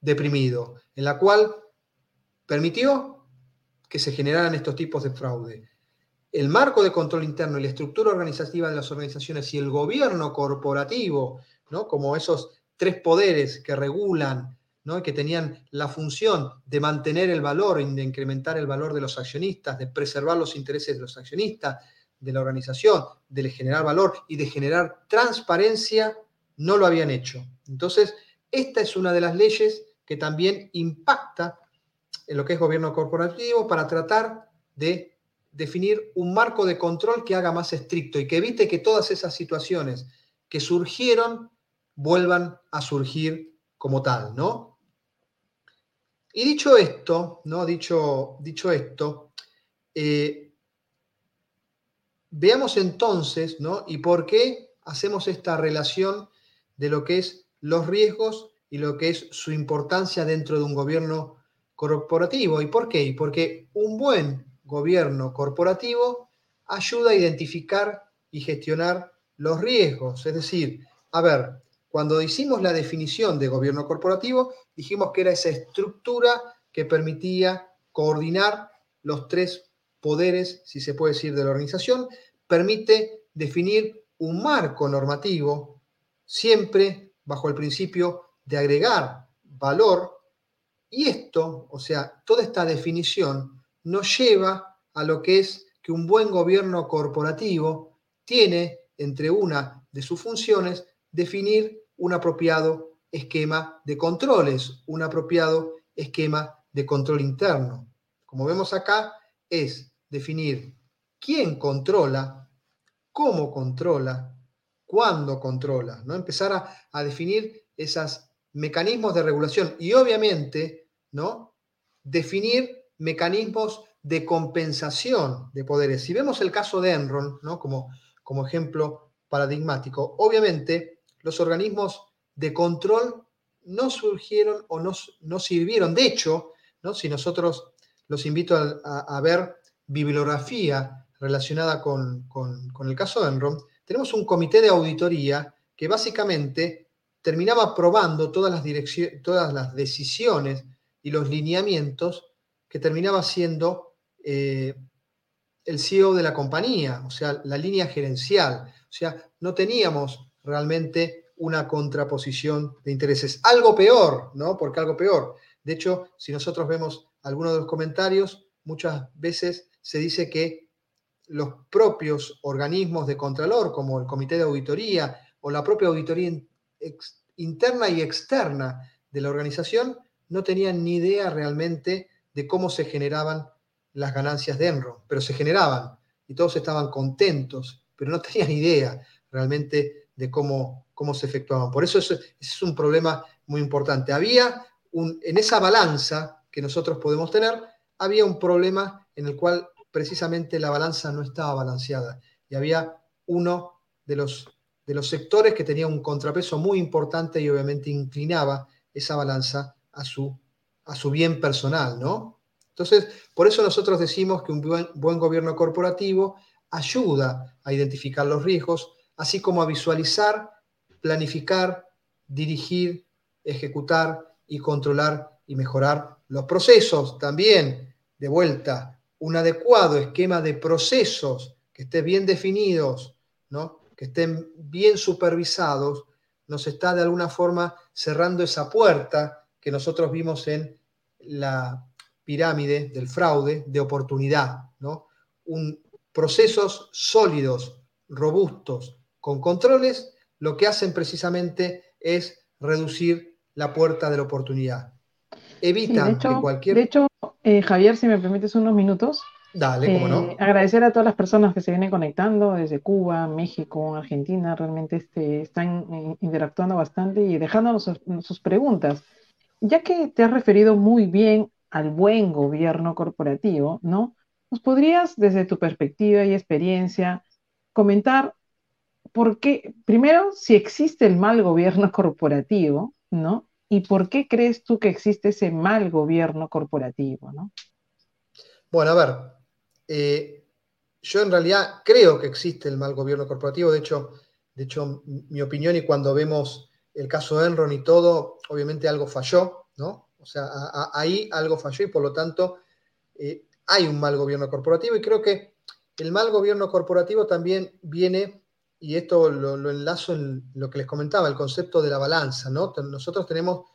deprimido, en la cual permitió que se generaran estos tipos de fraude. El marco de control interno y la estructura organizativa de las organizaciones y el gobierno corporativo, ¿no? como esos tres poderes que regulan ¿no? que tenían la función de mantener el valor, de incrementar el valor de los accionistas, de preservar los intereses de los accionistas, de la organización, de generar valor y de generar transparencia, no lo habían hecho. Entonces, esta es una de las leyes que también impacta en lo que es gobierno corporativo para tratar de definir un marco de control que haga más estricto y que evite que todas esas situaciones que surgieron vuelvan a surgir como tal, ¿no? Y dicho esto, ¿no? Dicho, dicho esto, eh, veamos entonces, ¿no? Y por qué hacemos esta relación de lo que es los riesgos y lo que es su importancia dentro de un gobierno corporativo. ¿Y por qué? Porque un buen gobierno corporativo ayuda a identificar y gestionar los riesgos. Es decir, a ver, cuando hicimos la definición de gobierno corporativo, dijimos que era esa estructura que permitía coordinar los tres poderes, si se puede decir, de la organización, permite definir un marco normativo siempre bajo el principio de agregar valor Y esto, o sea, toda esta definición nos lleva a lo que es que un buen gobierno corporativo tiene entre una de sus funciones definir un apropiado esquema de controles, un apropiado esquema de control interno. Como vemos acá, es definir quién controla, cómo controla, cuándo controla, ¿no? Empezar a, a definir esos mecanismos de regulación y obviamente, ¿no? Definir mecanismos de compensación de poderes. Si vemos el caso de Enron, ¿no? como, como ejemplo paradigmático, obviamente los organismos de control no surgieron o no, no sirvieron. De hecho, ¿no? si nosotros los invito a, ver bibliografía relacionada con, el caso de Enron, tenemos un comité de auditoría que básicamente terminaba aprobando todas las, todas las decisiones y los lineamientos que terminaba siendo eh, el CEO de la compañía, o sea, la línea gerencial. O sea, no teníamos realmente una contraposición de intereses. Algo peor, ¿no? Porque algo peor. De hecho, si nosotros vemos algunos de los comentarios, muchas veces se dice que los propios organismos de Contralor, como el Comité de Auditoría o la propia auditoría interna y externa de la organización, no tenían ni idea realmente de cómo se generaban las ganancias de Enron, pero se generaban y todos estaban contentos, pero no tenían idea realmente de cómo, cómo se efectuaban. Por eso ese es un problema muy importante. Había un, en esa balanza que nosotros podemos tener, había un problema en el cual precisamente la balanza no estaba balanceada y había uno de los, de los sectores que tenía un contrapeso muy importante y obviamente inclinaba esa balanza a su, a su bien personal, ¿no? Entonces, por eso nosotros decimos que un buen, gobierno corporativo ayuda a identificar los riesgos, así como a visualizar, planificar, dirigir, ejecutar y controlar y mejorar los procesos. También, de vuelta, un adecuado esquema de procesos que estén bien definidos, ¿no? que estén bien supervisados, nos está de alguna forma cerrando esa puerta que nosotros vimos en la pirámide del fraude de oportunidad, ¿no? Un, procesos sólidos, robustos, con controles, lo que hacen precisamente es reducir la puerta de la oportunidad. Evitan
que
cualquier...
De hecho, eh, Javier, si me permites unos minutos.
Dale, cómo no.
Eh, agradecer a todas las personas que se vienen conectando desde Cuba, México, Argentina, realmente este, están eh, interactuando bastante y dejándonos sus preguntas. Ya que te has referido muy bien al buen gobierno corporativo, ¿no? ¿Nos podrías, desde tu perspectiva y experiencia, comentar por qué, primero, si existe el mal gobierno corporativo, ¿no? ¿Y por qué crees tú que existe ese mal gobierno corporativo, ¿no?
Bueno, a ver, eh, yo en realidad creo que existe el mal gobierno corporativo, de hecho, de hecho, mi opinión y cuando vemos el caso de Enron y todo, obviamente algo falló, ¿no? O sea, ahí algo falló y por lo tanto eh, hay un mal gobierno corporativo y creo que el mal gobierno corporativo también viene, y esto lo, enlazo en lo que les comentaba, el concepto de la balanza, ¿no? Nosotros tenemos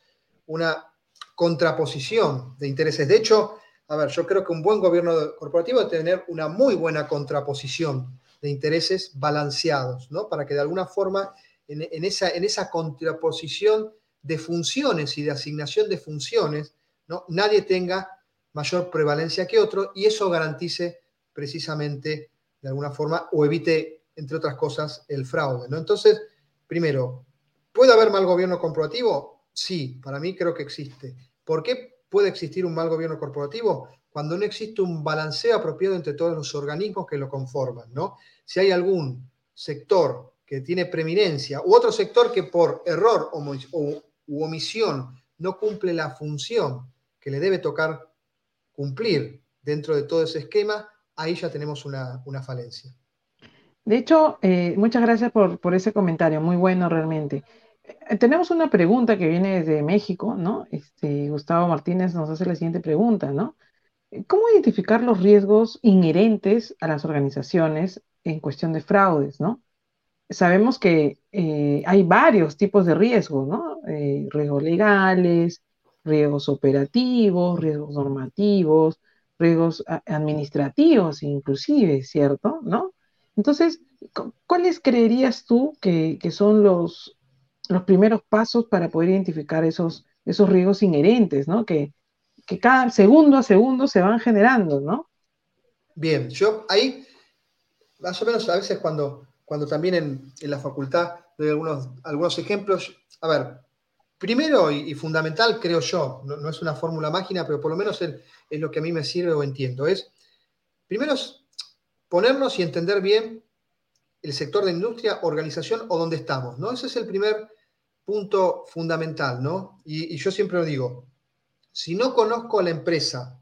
una contraposición de intereses. De hecho, a ver, yo creo que un buen gobierno corporativo debe tener una muy buena contraposición de intereses balanceados, ¿no? Para que de alguna forma en, esa, en esa contraposición de funciones y de asignación de funciones, ¿no? nadie tenga mayor prevalencia que otro y eso garantice precisamente de alguna forma o evite, entre otras cosas, el fraude. ¿no? Entonces, primero, ¿puede haber mal gobierno corporativo? Sí, para mí creo que existe. ¿Por qué puede existir un mal gobierno corporativo? Cuando no existe un balanceo apropiado entre todos los organismos que lo conforman. ¿no? Si hay algún sector que tiene preeminencia u otro sector que por error o, u omisión no cumple la función que le debe tocar cumplir dentro de todo ese esquema, ahí ya tenemos una, falencia.
De hecho, eh, muchas gracias por, ese comentario, muy bueno realmente. Eh, tenemos una pregunta que viene desde México, ¿no? Este, Gustavo Martínez nos hace la siguiente pregunta, ¿no? ¿Cómo identificar los riesgos inherentes a las organizaciones en cuestión de fraudes, ¿no? sabemos que eh, hay varios tipos de riesgos, ¿no? Eh, riesgos legales, riesgos operativos, riesgos normativos, riesgos administrativos inclusive, ¿cierto? ¿No? Entonces, ¿cuáles creerías tú que, son los, los primeros pasos para poder identificar esos, esos riesgos inherentes, ¿no? Que, que cada segundo a segundo se van generando, ¿no?
Bien, yo ahí, más o menos a veces cuando, cuando también en, la facultad doy algunos, algunos ejemplos, a ver, primero y, fundamental, creo yo, no, es una fórmula mágica, pero por lo menos es, es, lo que a mí me sirve o entiendo, es, primero ponernos y entender bien el sector de industria, organización o dónde estamos, ¿no? Ese es el primer punto fundamental, ¿no? Y, yo siempre lo digo, si no conozco a la empresa,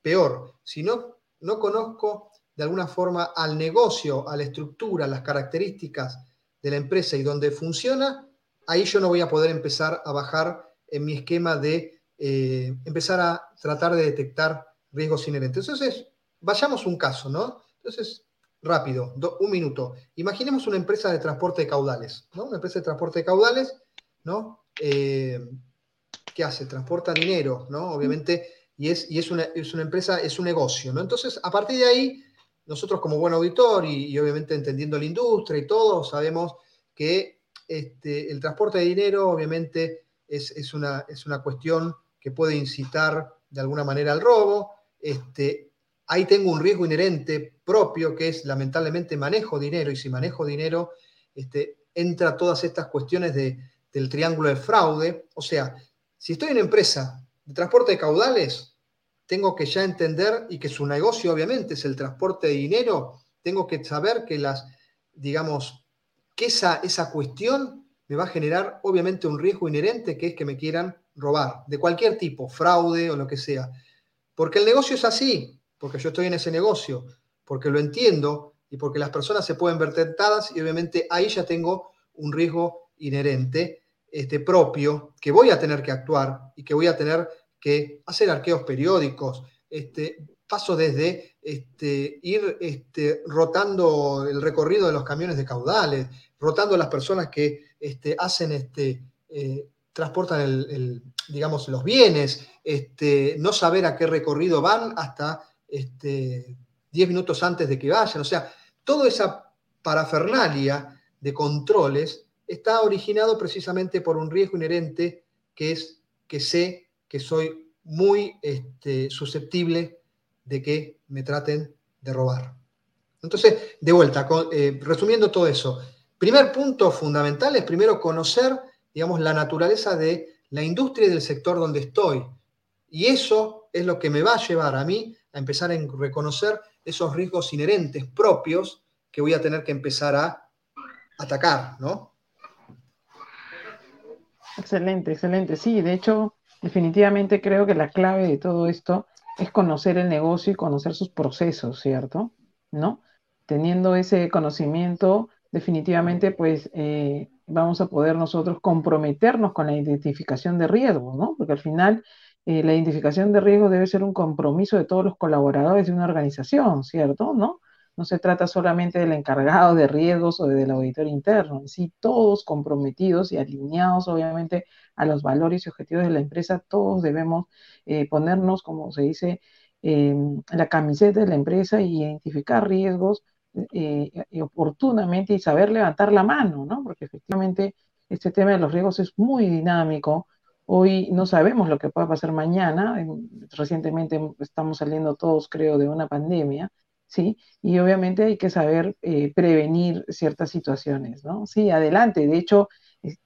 peor, si no, no conozco de alguna forma al negocio, a la estructura, las características de la empresa y dónde funciona, ahí yo no voy a poder empezar a bajar en mi esquema de eh, empezar a tratar de detectar riesgos inherentes. Entonces, vayamos un caso, ¿no? Entonces, rápido, un minuto. Imaginemos una empresa de transporte de caudales, ¿no? Una empresa de transporte de caudales, ¿no? Eh, ¿Qué hace? Transporta dinero, ¿no? Obviamente, y, es, y es, una, es una empresa, es un negocio, ¿no? Entonces, a partir de ahí, nosotros como buen auditor y, obviamente entendiendo la industria y todo, sabemos que este, el transporte de dinero obviamente es, una, es, una, cuestión que puede incitar de alguna manera al robo. Este, ahí tengo un riesgo inherente propio que es lamentablemente manejo dinero y si manejo dinero este, entra todas estas cuestiones del triángulo de fraude. O sea, si estoy en empresa de transporte de caudales, tengo que ya entender y que su negocio obviamente es el transporte de dinero, tengo que saber que las, digamos, que esa, esa cuestión me va a generar obviamente un riesgo inherente que es que me quieran robar, de cualquier tipo, fraude o lo que sea. Porque el negocio es así, porque yo estoy en ese negocio, porque lo entiendo y porque las personas se pueden ver tentadas y obviamente ahí ya tengo un riesgo inherente este, propio que voy a tener que actuar y que voy a tener que hacer arqueos periódicos, este, paso desde este, ir este, rotando el recorrido de los camiones de caudales, rotando las personas que este, hacen este, eh, transportan el, digamos, los bienes, este, no saber a qué recorrido van hasta este, 10 minutos antes de que vayan. O sea, toda esa parafernalia de controles está originado precisamente por un riesgo inherente que es que sé que soy muy este, susceptible de que me traten de robar. Entonces, de vuelta, eh, resumiendo todo eso, primer punto fundamental es primero conocer, digamos, la naturaleza de la industria y del sector donde estoy. Y eso es lo que me va a llevar a mí a empezar a reconocer esos riesgos inherentes propios que voy a tener que empezar a atacar, ¿no?
Excelente, excelente. Sí, de hecho, definitivamente creo que la clave de todo esto es conocer el negocio y conocer sus procesos, ¿cierto? ¿No? Teniendo ese conocimiento, definitivamente, pues eh, vamos a poder nosotros comprometernos con la identificación de riesgos, ¿no? Porque al final eh, la identificación de riesgos debe ser un compromiso de todos los colaboradores de una organización, ¿cierto? ¿No? No se trata solamente del encargado de riesgos o del auditor interno, en sí todos comprometidos y alineados obviamente a los valores y objetivos de la empresa, todos debemos eh, ponernos, como se dice, en la camiseta de la empresa y identificar riesgos eh, oportunamente y saber levantar la mano, ¿no? Porque efectivamente este tema de los riesgos es muy dinámico. Hoy no sabemos lo que pueda pasar mañana. Recientemente estamos saliendo todos, creo, de una pandemia ¿sí? Y obviamente hay que saber eh, prevenir ciertas situaciones, ¿no? Sí, adelante. De hecho,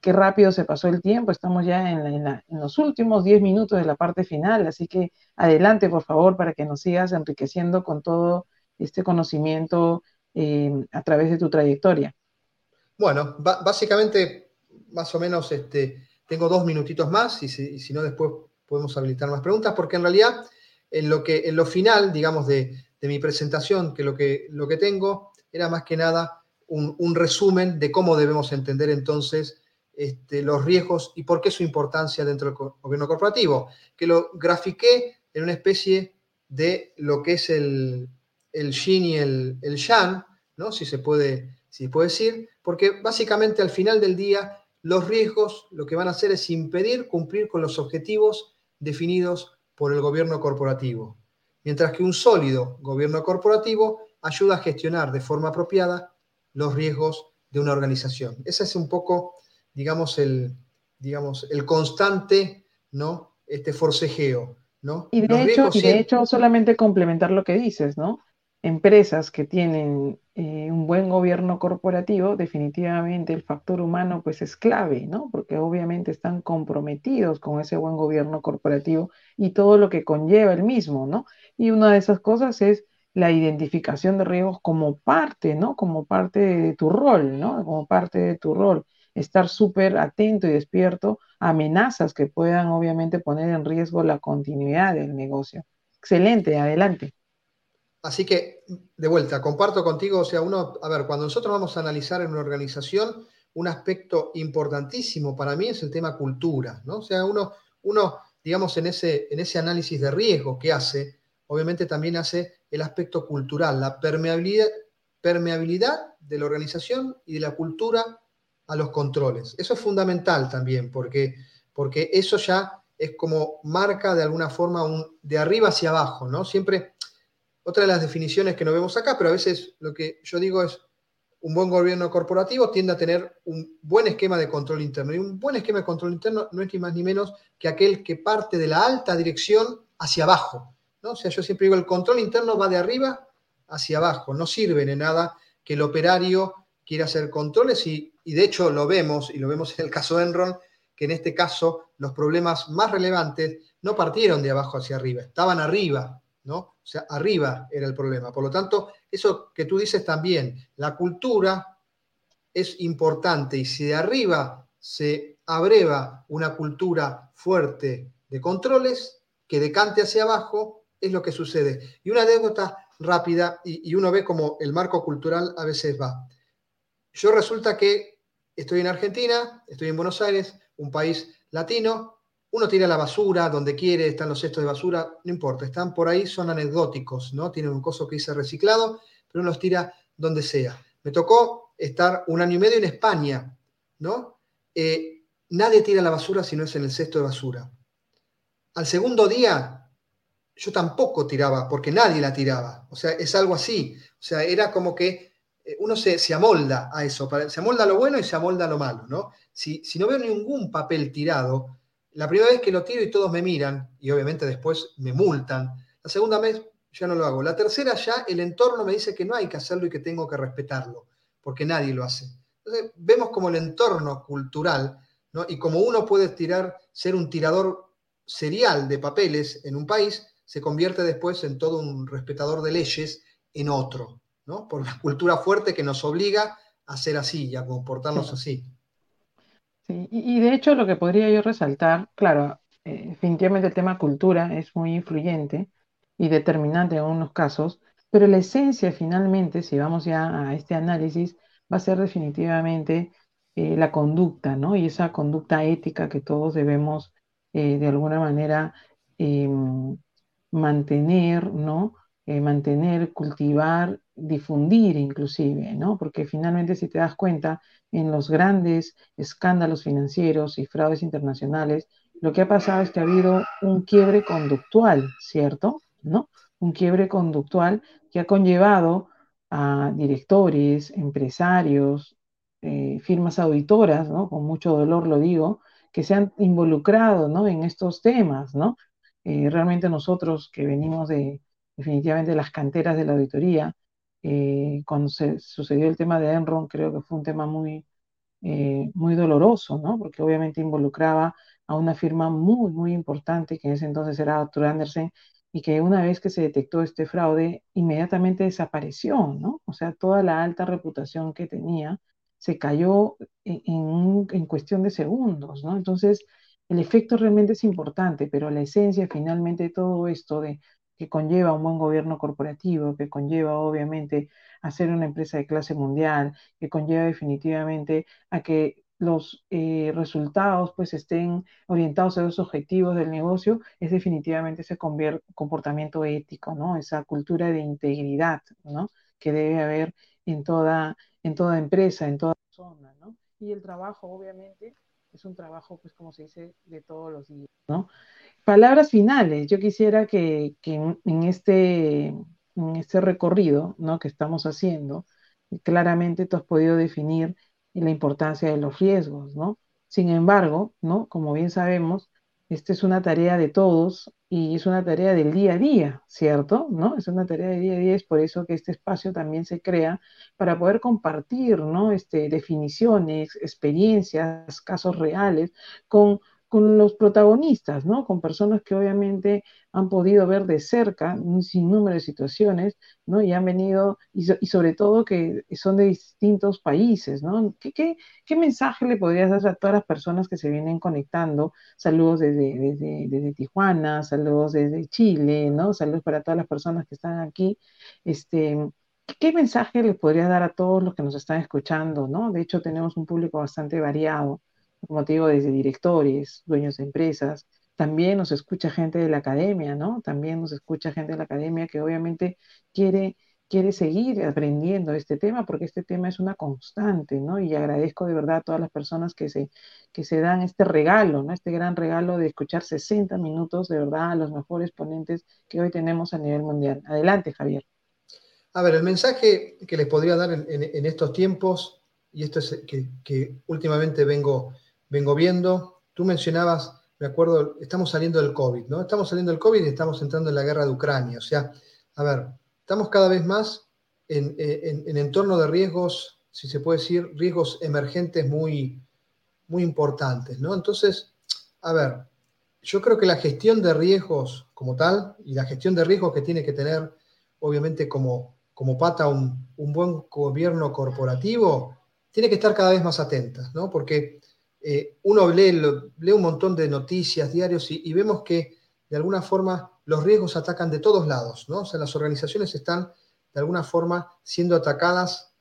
qué rápido se pasó el tiempo, estamos ya en, los últimos 10 minutos de la parte final, así que adelante, por favor, para que nos sigas enriqueciendo con todo este conocimimiento eh, a través de tu trayectoria.
Bueno, básicamente, más o menos, este, tengo dos minutitos más y si, no, después podemos habilitar más preguntas, porque en realidad, en lo, que, en lo final, digamos, de, de mi presentación, que lo que, lo que tengo era más que nada un, resumen de cómo debemos entender entonces este, los riesgos y por qué su importancia dentro del gobierno corporativo, que lo grafiqué en una especie de lo que es el, el yin y el, el yang, ¿no? si, se puede, si se puede decir, porque básicamente al final del día los riesgos lo que van a hacer es impedir cumplir con los objetivos definidos por el gobierno corporativo, mientras que un sólido gobierno corporativo ayuda a gestionar de forma apropiada los riesgos de una organización. Ese es un poco, digamos, el, digamos, el constante, ¿no? Este forcejeo, ¿no?
Y de, hecho, y de hecho, solamente complementar lo que dices, ¿no? Empresas que tienen eh, un buen gobierno corporativo, definitivamente el factor humano pues es clave, ¿no? Porque obviamente están comprometidos con ese buen gobierno corporativo y todo lo que conlleva el mismo, ¿no? Y una de esas cosas es la identificación de riesgos como parte, ¿no? Como parte de tu rol, ¿no? Como parte de tu rol. Estar súper atento y despierto a amenazas que puedan obviamente poner en riesgo la continuidad del negocio. Excelente, adelante.
Así que, de vuelta, comparto contigo, o sea, uno, a ver, cuando nosotros vamos a analizar en una organización, un aspecto importantísimo para mí es el tema cultura, ¿no? O sea, uno, uno digamos, en ese, en ese análisis de riesgo que hace, obviamente también hace el aspecto cultural, la permeabilidad, permeabilidad de la organización y de la cultura a los controles. Eso es fundamental también, porque, porque eso ya es como marca de alguna forma de arriba hacia abajo, ¿no? Siempre, otra de las definiciones que no vemos acá, pero a veces lo que yo digo es, un buen gobierno corporativo tiende a tener un buen esquema de control interno. Y un buen esquema de control interno no es ni más ni menos que aquel que parte de la alta dirección hacia abajo. O sea, yo siempre digo, el control interno va de arriba hacia abajo, no sirve de nada que el operario quiera hacer controles y, de hecho lo vemos, y lo vemos en el caso de Enron, que en este caso los problemas más relevantes no partieron de abajo hacia arriba, estaban arriba, ¿no? O sea, arriba era el problema. Por lo tanto, eso que tú dices también, la cultura es importante y si de arriba se abreva una cultura fuerte de controles, que decante hacia abajo, es lo que sucede. Y una anécdota rápida, y, uno ve como el marco cultural a veces va. Yo resulta que estoy en Argentina, estoy en Buenos Aires, un país latino, uno tira la basura donde quiere, están los cestos de basura, no importa, están por ahí, son anecdóticos, ¿no? Tienen un coso que dice reciclado, pero uno los tira donde sea. Me tocó estar un año y medio en España, ¿no? Eh, nadie tira la basura si no es en el cesto de basura. Al segundo día yo tampoco tiraba, porque nadie la tiraba. O sea, es algo así. O sea, era como que eh, uno se, amolda a eso, se amolda lo bueno y se amolda lo malo, ¿no? Si, si no veo ningún papel tirado, la primera vez que lo tiro y todos me miran, y obviamente después me multan, la segunda vez ya no lo hago. La tercera ya el entorno me dice que no hay que hacerlo y que tengo que respetarlo, porque nadie lo hace. Entonces vemos como el entorno cultural, ¿no? y como uno puede tirar, ser un tirador serial de papeles en un país, se convierte después en todo un respetador de leyes en otro, ¿no? Por la cultura fuerte que nos obliga a ser así y a comportarnos así.
Sí, y, de hecho lo que podría yo resaltar, claro, eh, definitivamente el tema cultura es muy influyente y determinante en algunos casos, pero la esencia finalmente, si vamos ya a este análisis, va a ser definitivamente eh, la conducta, ¿no? Y esa conducta ética que todos debemos eh, de alguna manera em, mantener, ¿no? Eh, mantener, cultivar, difundir inclusive, ¿no? Porque finalmente si te das cuenta, en los grandes escándalos financieros y fraudes internacionales, lo que ha pasado es que ha habido un quiebre conductual, ¿cierto? ¿No? Un quiebre conductual que ha conllevado a directores, empresarios, eh, firmas auditoras, ¿no? Con mucho dolor lo digo, que se han involucrado, ¿no? En estos temas, ¿no? Eh, realmente nosotros que venimos de definitivamente las canteras de la auditoría, eh, cuando se sucedió el tema de Enron, creo que fue un tema muy, eh, muy doloroso, ¿no? Porque obviamente involucraba a una firma muy, muy importante, que en ese entonces era Arthur Andersen, y que una vez que se detectó este fraude, inmediatamente desapareció, ¿no? O sea, toda la alta reputación que tenía se cayó en, en cuestión de segundos, ¿no? Entonces, el efecto realmente es importante, pero la esencia finalmente de todo esto de que conlleva un buen gobierno corporativo, que conlleva obviamente a ser una empresa de clase mundial, que conlleva definitivamente a que los eh, resultados pues estén orientados a los objetivos del negocio, es definitivamente ese comportamiento ético, ¿no? Esa cultura de integridad, ¿no? Que debe haber en toda, en toda empresa, en toda zona, ¿no? Y el trabajo, obviamente, es un trabajo, pues como se dice, de todos los días, ¿no? Palabras finales. Yo quisiera que, en, este, en este recorrido que estamos haciendo, claramente tú has podido definir la importancia de los riesgos, ¿no? Sin embargo, ¿no? Como bien sabemos, esta es una tarea de todos y es una tarea del día a día, ¿cierto? ¿No? Es una tarea de día a día, es por eso que este espacio también se crea para poder compartir, ¿no? Este, definiciones, experiencias, casos reales con con los protagonistas, ¿no? Con personas que obviamente han podido ver de cerca un sinnúmero de situaciones, ¿no? Y han venido, y, sobre todo que son de distintos países, ¿no? ¿Qué, mensaje le podrías dar a todas las personas que se vienen conectando? Saludos desde, desde, Tijuana, saludos desde Chile, ¿no? Saludos para todas las personas que están aquí. Este, ¿Qué mensaje le podrías dar a todos los que nos están escuchando, ¿no? De hecho, tenemos un público bastante variado como te digo, desde directores, dueños de empresas, también nos escucha gente de la academia, ¿no? También nos escucha gente de la academia que obviamente quiere, quiere seguir aprendiendo este tema porque este tema es una constante, ¿no? Y agradezco de verdad a todas las personas que se, que se dan este regalo, ¿no? Este gran regalo de escuchar 60 minutos de verdad a los mejores ponentes que hoy tenemos a nivel mundial. Adelante, Javier.
A ver, el mensaje que les podría dar en, estos tiempos, y esto es que, que últimamente vengo vengo viendo. Tú mencionabas, me acuerdo, estamos saliendo del COVID, ¿no? Estamos saliendo del COVID y estamos entrando en la guerra de Ucrania. O sea, a ver, estamos cada vez más en, en, entorno de riesgos, si se puede decir, riesgos emergentes muy, muy importantes, ¿no? Entonces, a ver, yo creo que la gestión de riesgos como tal y la gestión de riesgos que tiene que tener, obviamente, como, como pata un, un buen gobierno corporativo, tiene que estar cada vez más atenta, ¿no? Porque eh, uno lee, un montón de noticias diarios y, vemos que de alguna forma los riesgos atacan de todos lados, ¿no? O sea, las organizaciones están de alguna forma siendo atacadas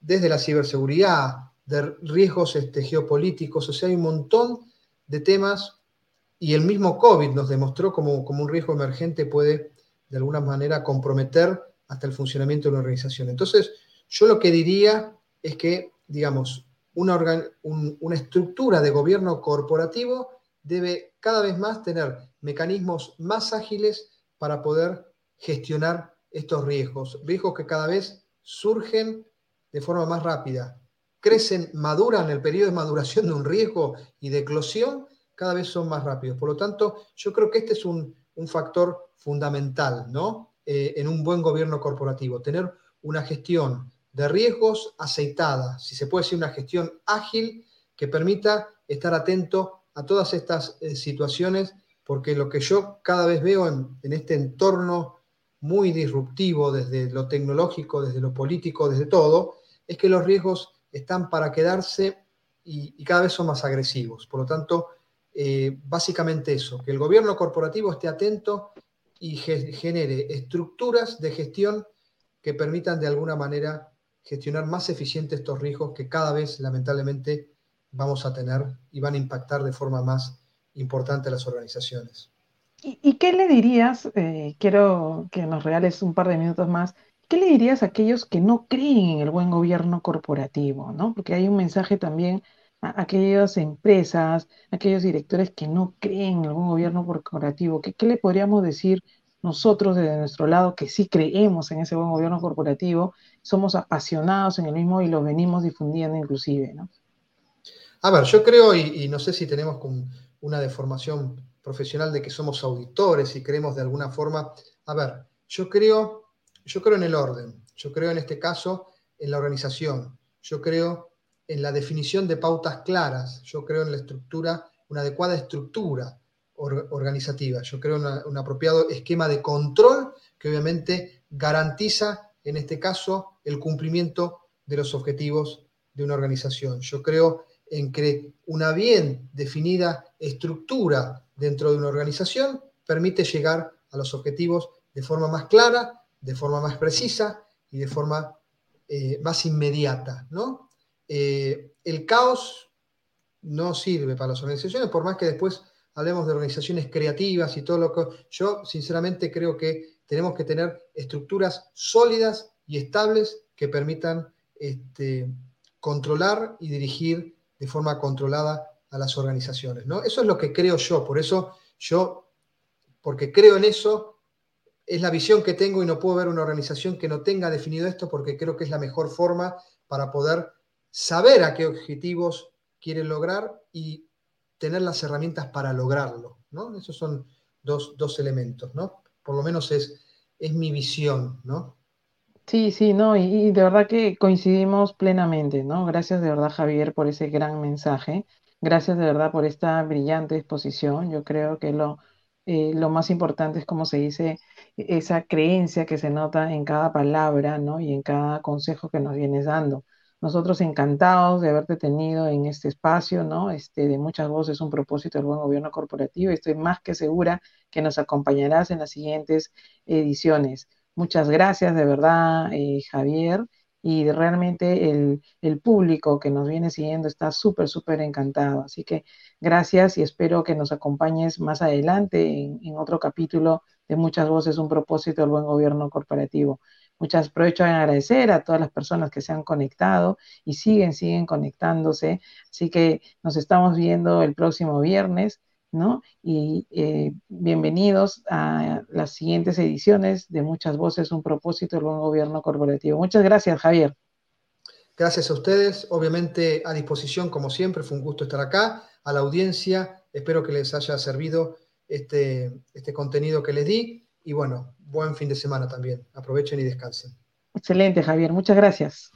desde la ciberseguridad, de riesgos este, geopolíticos, o sea, hay un montón de temas y el mismo COVID nos demostró como, como un riesgo emergente puede de alguna manera comprometer hasta el funcionamiento de una organización. Entonces, yo lo que diría es que, digamos, una, estructura de gobierno corporativo debe cada vez más tener mecanismos más ágiles para poder gestionar estos riesgos, riesgos que cada vez surgen de forma más rápida, crecen, maduran, el periodo de maduración de un riesgo y de eclosión cada vez son más rápidos. Por lo tanto, yo creo que este es un, factor fundamental ¿no? Eh, en un buen gobierno corporativo, tener una gestión de riesgos aceitada, si se puede decir una gestión ágil que permita estar atento a todas estas eh, situaciones, porque lo que yo cada vez veo en, este entorno muy disruptivo desde lo tecnológico, desde lo político, desde todo, es que los riesgos están para quedarse y, cada vez son más agresivos. Por lo tanto, eh, básicamente eso, que el gobierno corporativo esté atento y genere estructuras de gestión que permitan de alguna manera gestionar más eficiente estos riesgos que cada vez lamentablemente vamos a tener y van a impactar de forma más importante a las organizaciones.
¿Y, qué le dirías, eh, quiero que nos regales un par de minutos más, qué le dirías a aquellos que no creen en el buen gobierno corporativo? ¿no? Porque hay un mensaje también a aquellas empresas, a aquellos directores que no creen en el buen gobierno corporativo. ¿Qué, qué le podríamos decir nosotros desde nuestro lado que sí creemos en ese buen gobierno corporativo, somos apasionados en el mismo y lo venimos difundiendo inclusive, ¿no?
A ver, yo creo, y, no sé si tenemos una deformación profesional de que somos auditores y creemos de alguna forma, a ver, yo creo, yo creo en el orden, yo creo en este caso en la organización, yo creo en la definición de pautas claras, yo creo en la estructura, una adecuada estructura organizativa. Yo creo un apropiado esquema de control que obviamente garantiza, en este caso, el cumplimiento de los objetivos de una organización. Yo creo en que una bien definida estructura dentro de una organización permite llegar a los objetivos de forma más clara, de forma más precisa y de forma eh, más inmediata. ¿no? Eh, el caos no sirve para las organizaciones, por más que después hablemos de organizaciones creativas y todo lo que... Yo sinceramente creo que tenemos que tener estructuras sólidas y estables que permitan este, controlar y dirigir de forma controlada a las organizaciones. ¿no? Eso es lo que creo yo, por eso yo porque creo en eso, es la visión que tengo y no puedo ver una organización que no tenga definido esto porque creo que es la mejor forma para poder saber a qué objetivos quieren lograr y tener las herramientas para lograrlo. ¿no? Esos son dos, elementos, ¿no? Por lo menos es, es mi visión, ¿no?
Sí, sí, no, y, de verdad que coincidimos plenamente, ¿no? Gracias de verdad, Javier, por ese gran mensaje. Gracias de verdad por esta brillante exposición. Yo creo que lo, eh, lo más importante es, como se dice, esa creencia que se nota en cada palabra, ¿no? Y en cada consejo que nos vienes dando. Nosotros encantados de haberte tenido en este espacio, ¿no? Este, de muchas voces, un propósito del buen gobierno corporativo. Estoy más que segura que nos acompañarás en las siguientes ediciones. Muchas gracias de verdad, eh, Javier. Y realmente el, público que nos viene siguiendo está súper, súper encantado. Así que gracias y espero que nos acompañes más adelante en, en otro capítulo de Muchas Voces, un propósito del buen gobierno corporativo. Muchas aprovecho en agradecer a todas las personas que se han conectado y siguen, siguen conectándose. Así que nos estamos viendo el próximo viernes, ¿no? Y eh, bienvenidos a las siguientes ediciones de Muchas Voces, un propósito del buen gobierno corporativo. Muchas gracias, Javier.
Gracias a ustedes, obviamente a disposición como siempre, fue un gusto estar acá, a la audiencia, espero que les haya servido este, este contenido que les di y bueno, buen fin de semana también. Aprovechen y descansen.
Excelente, Javier. Muchas gracias.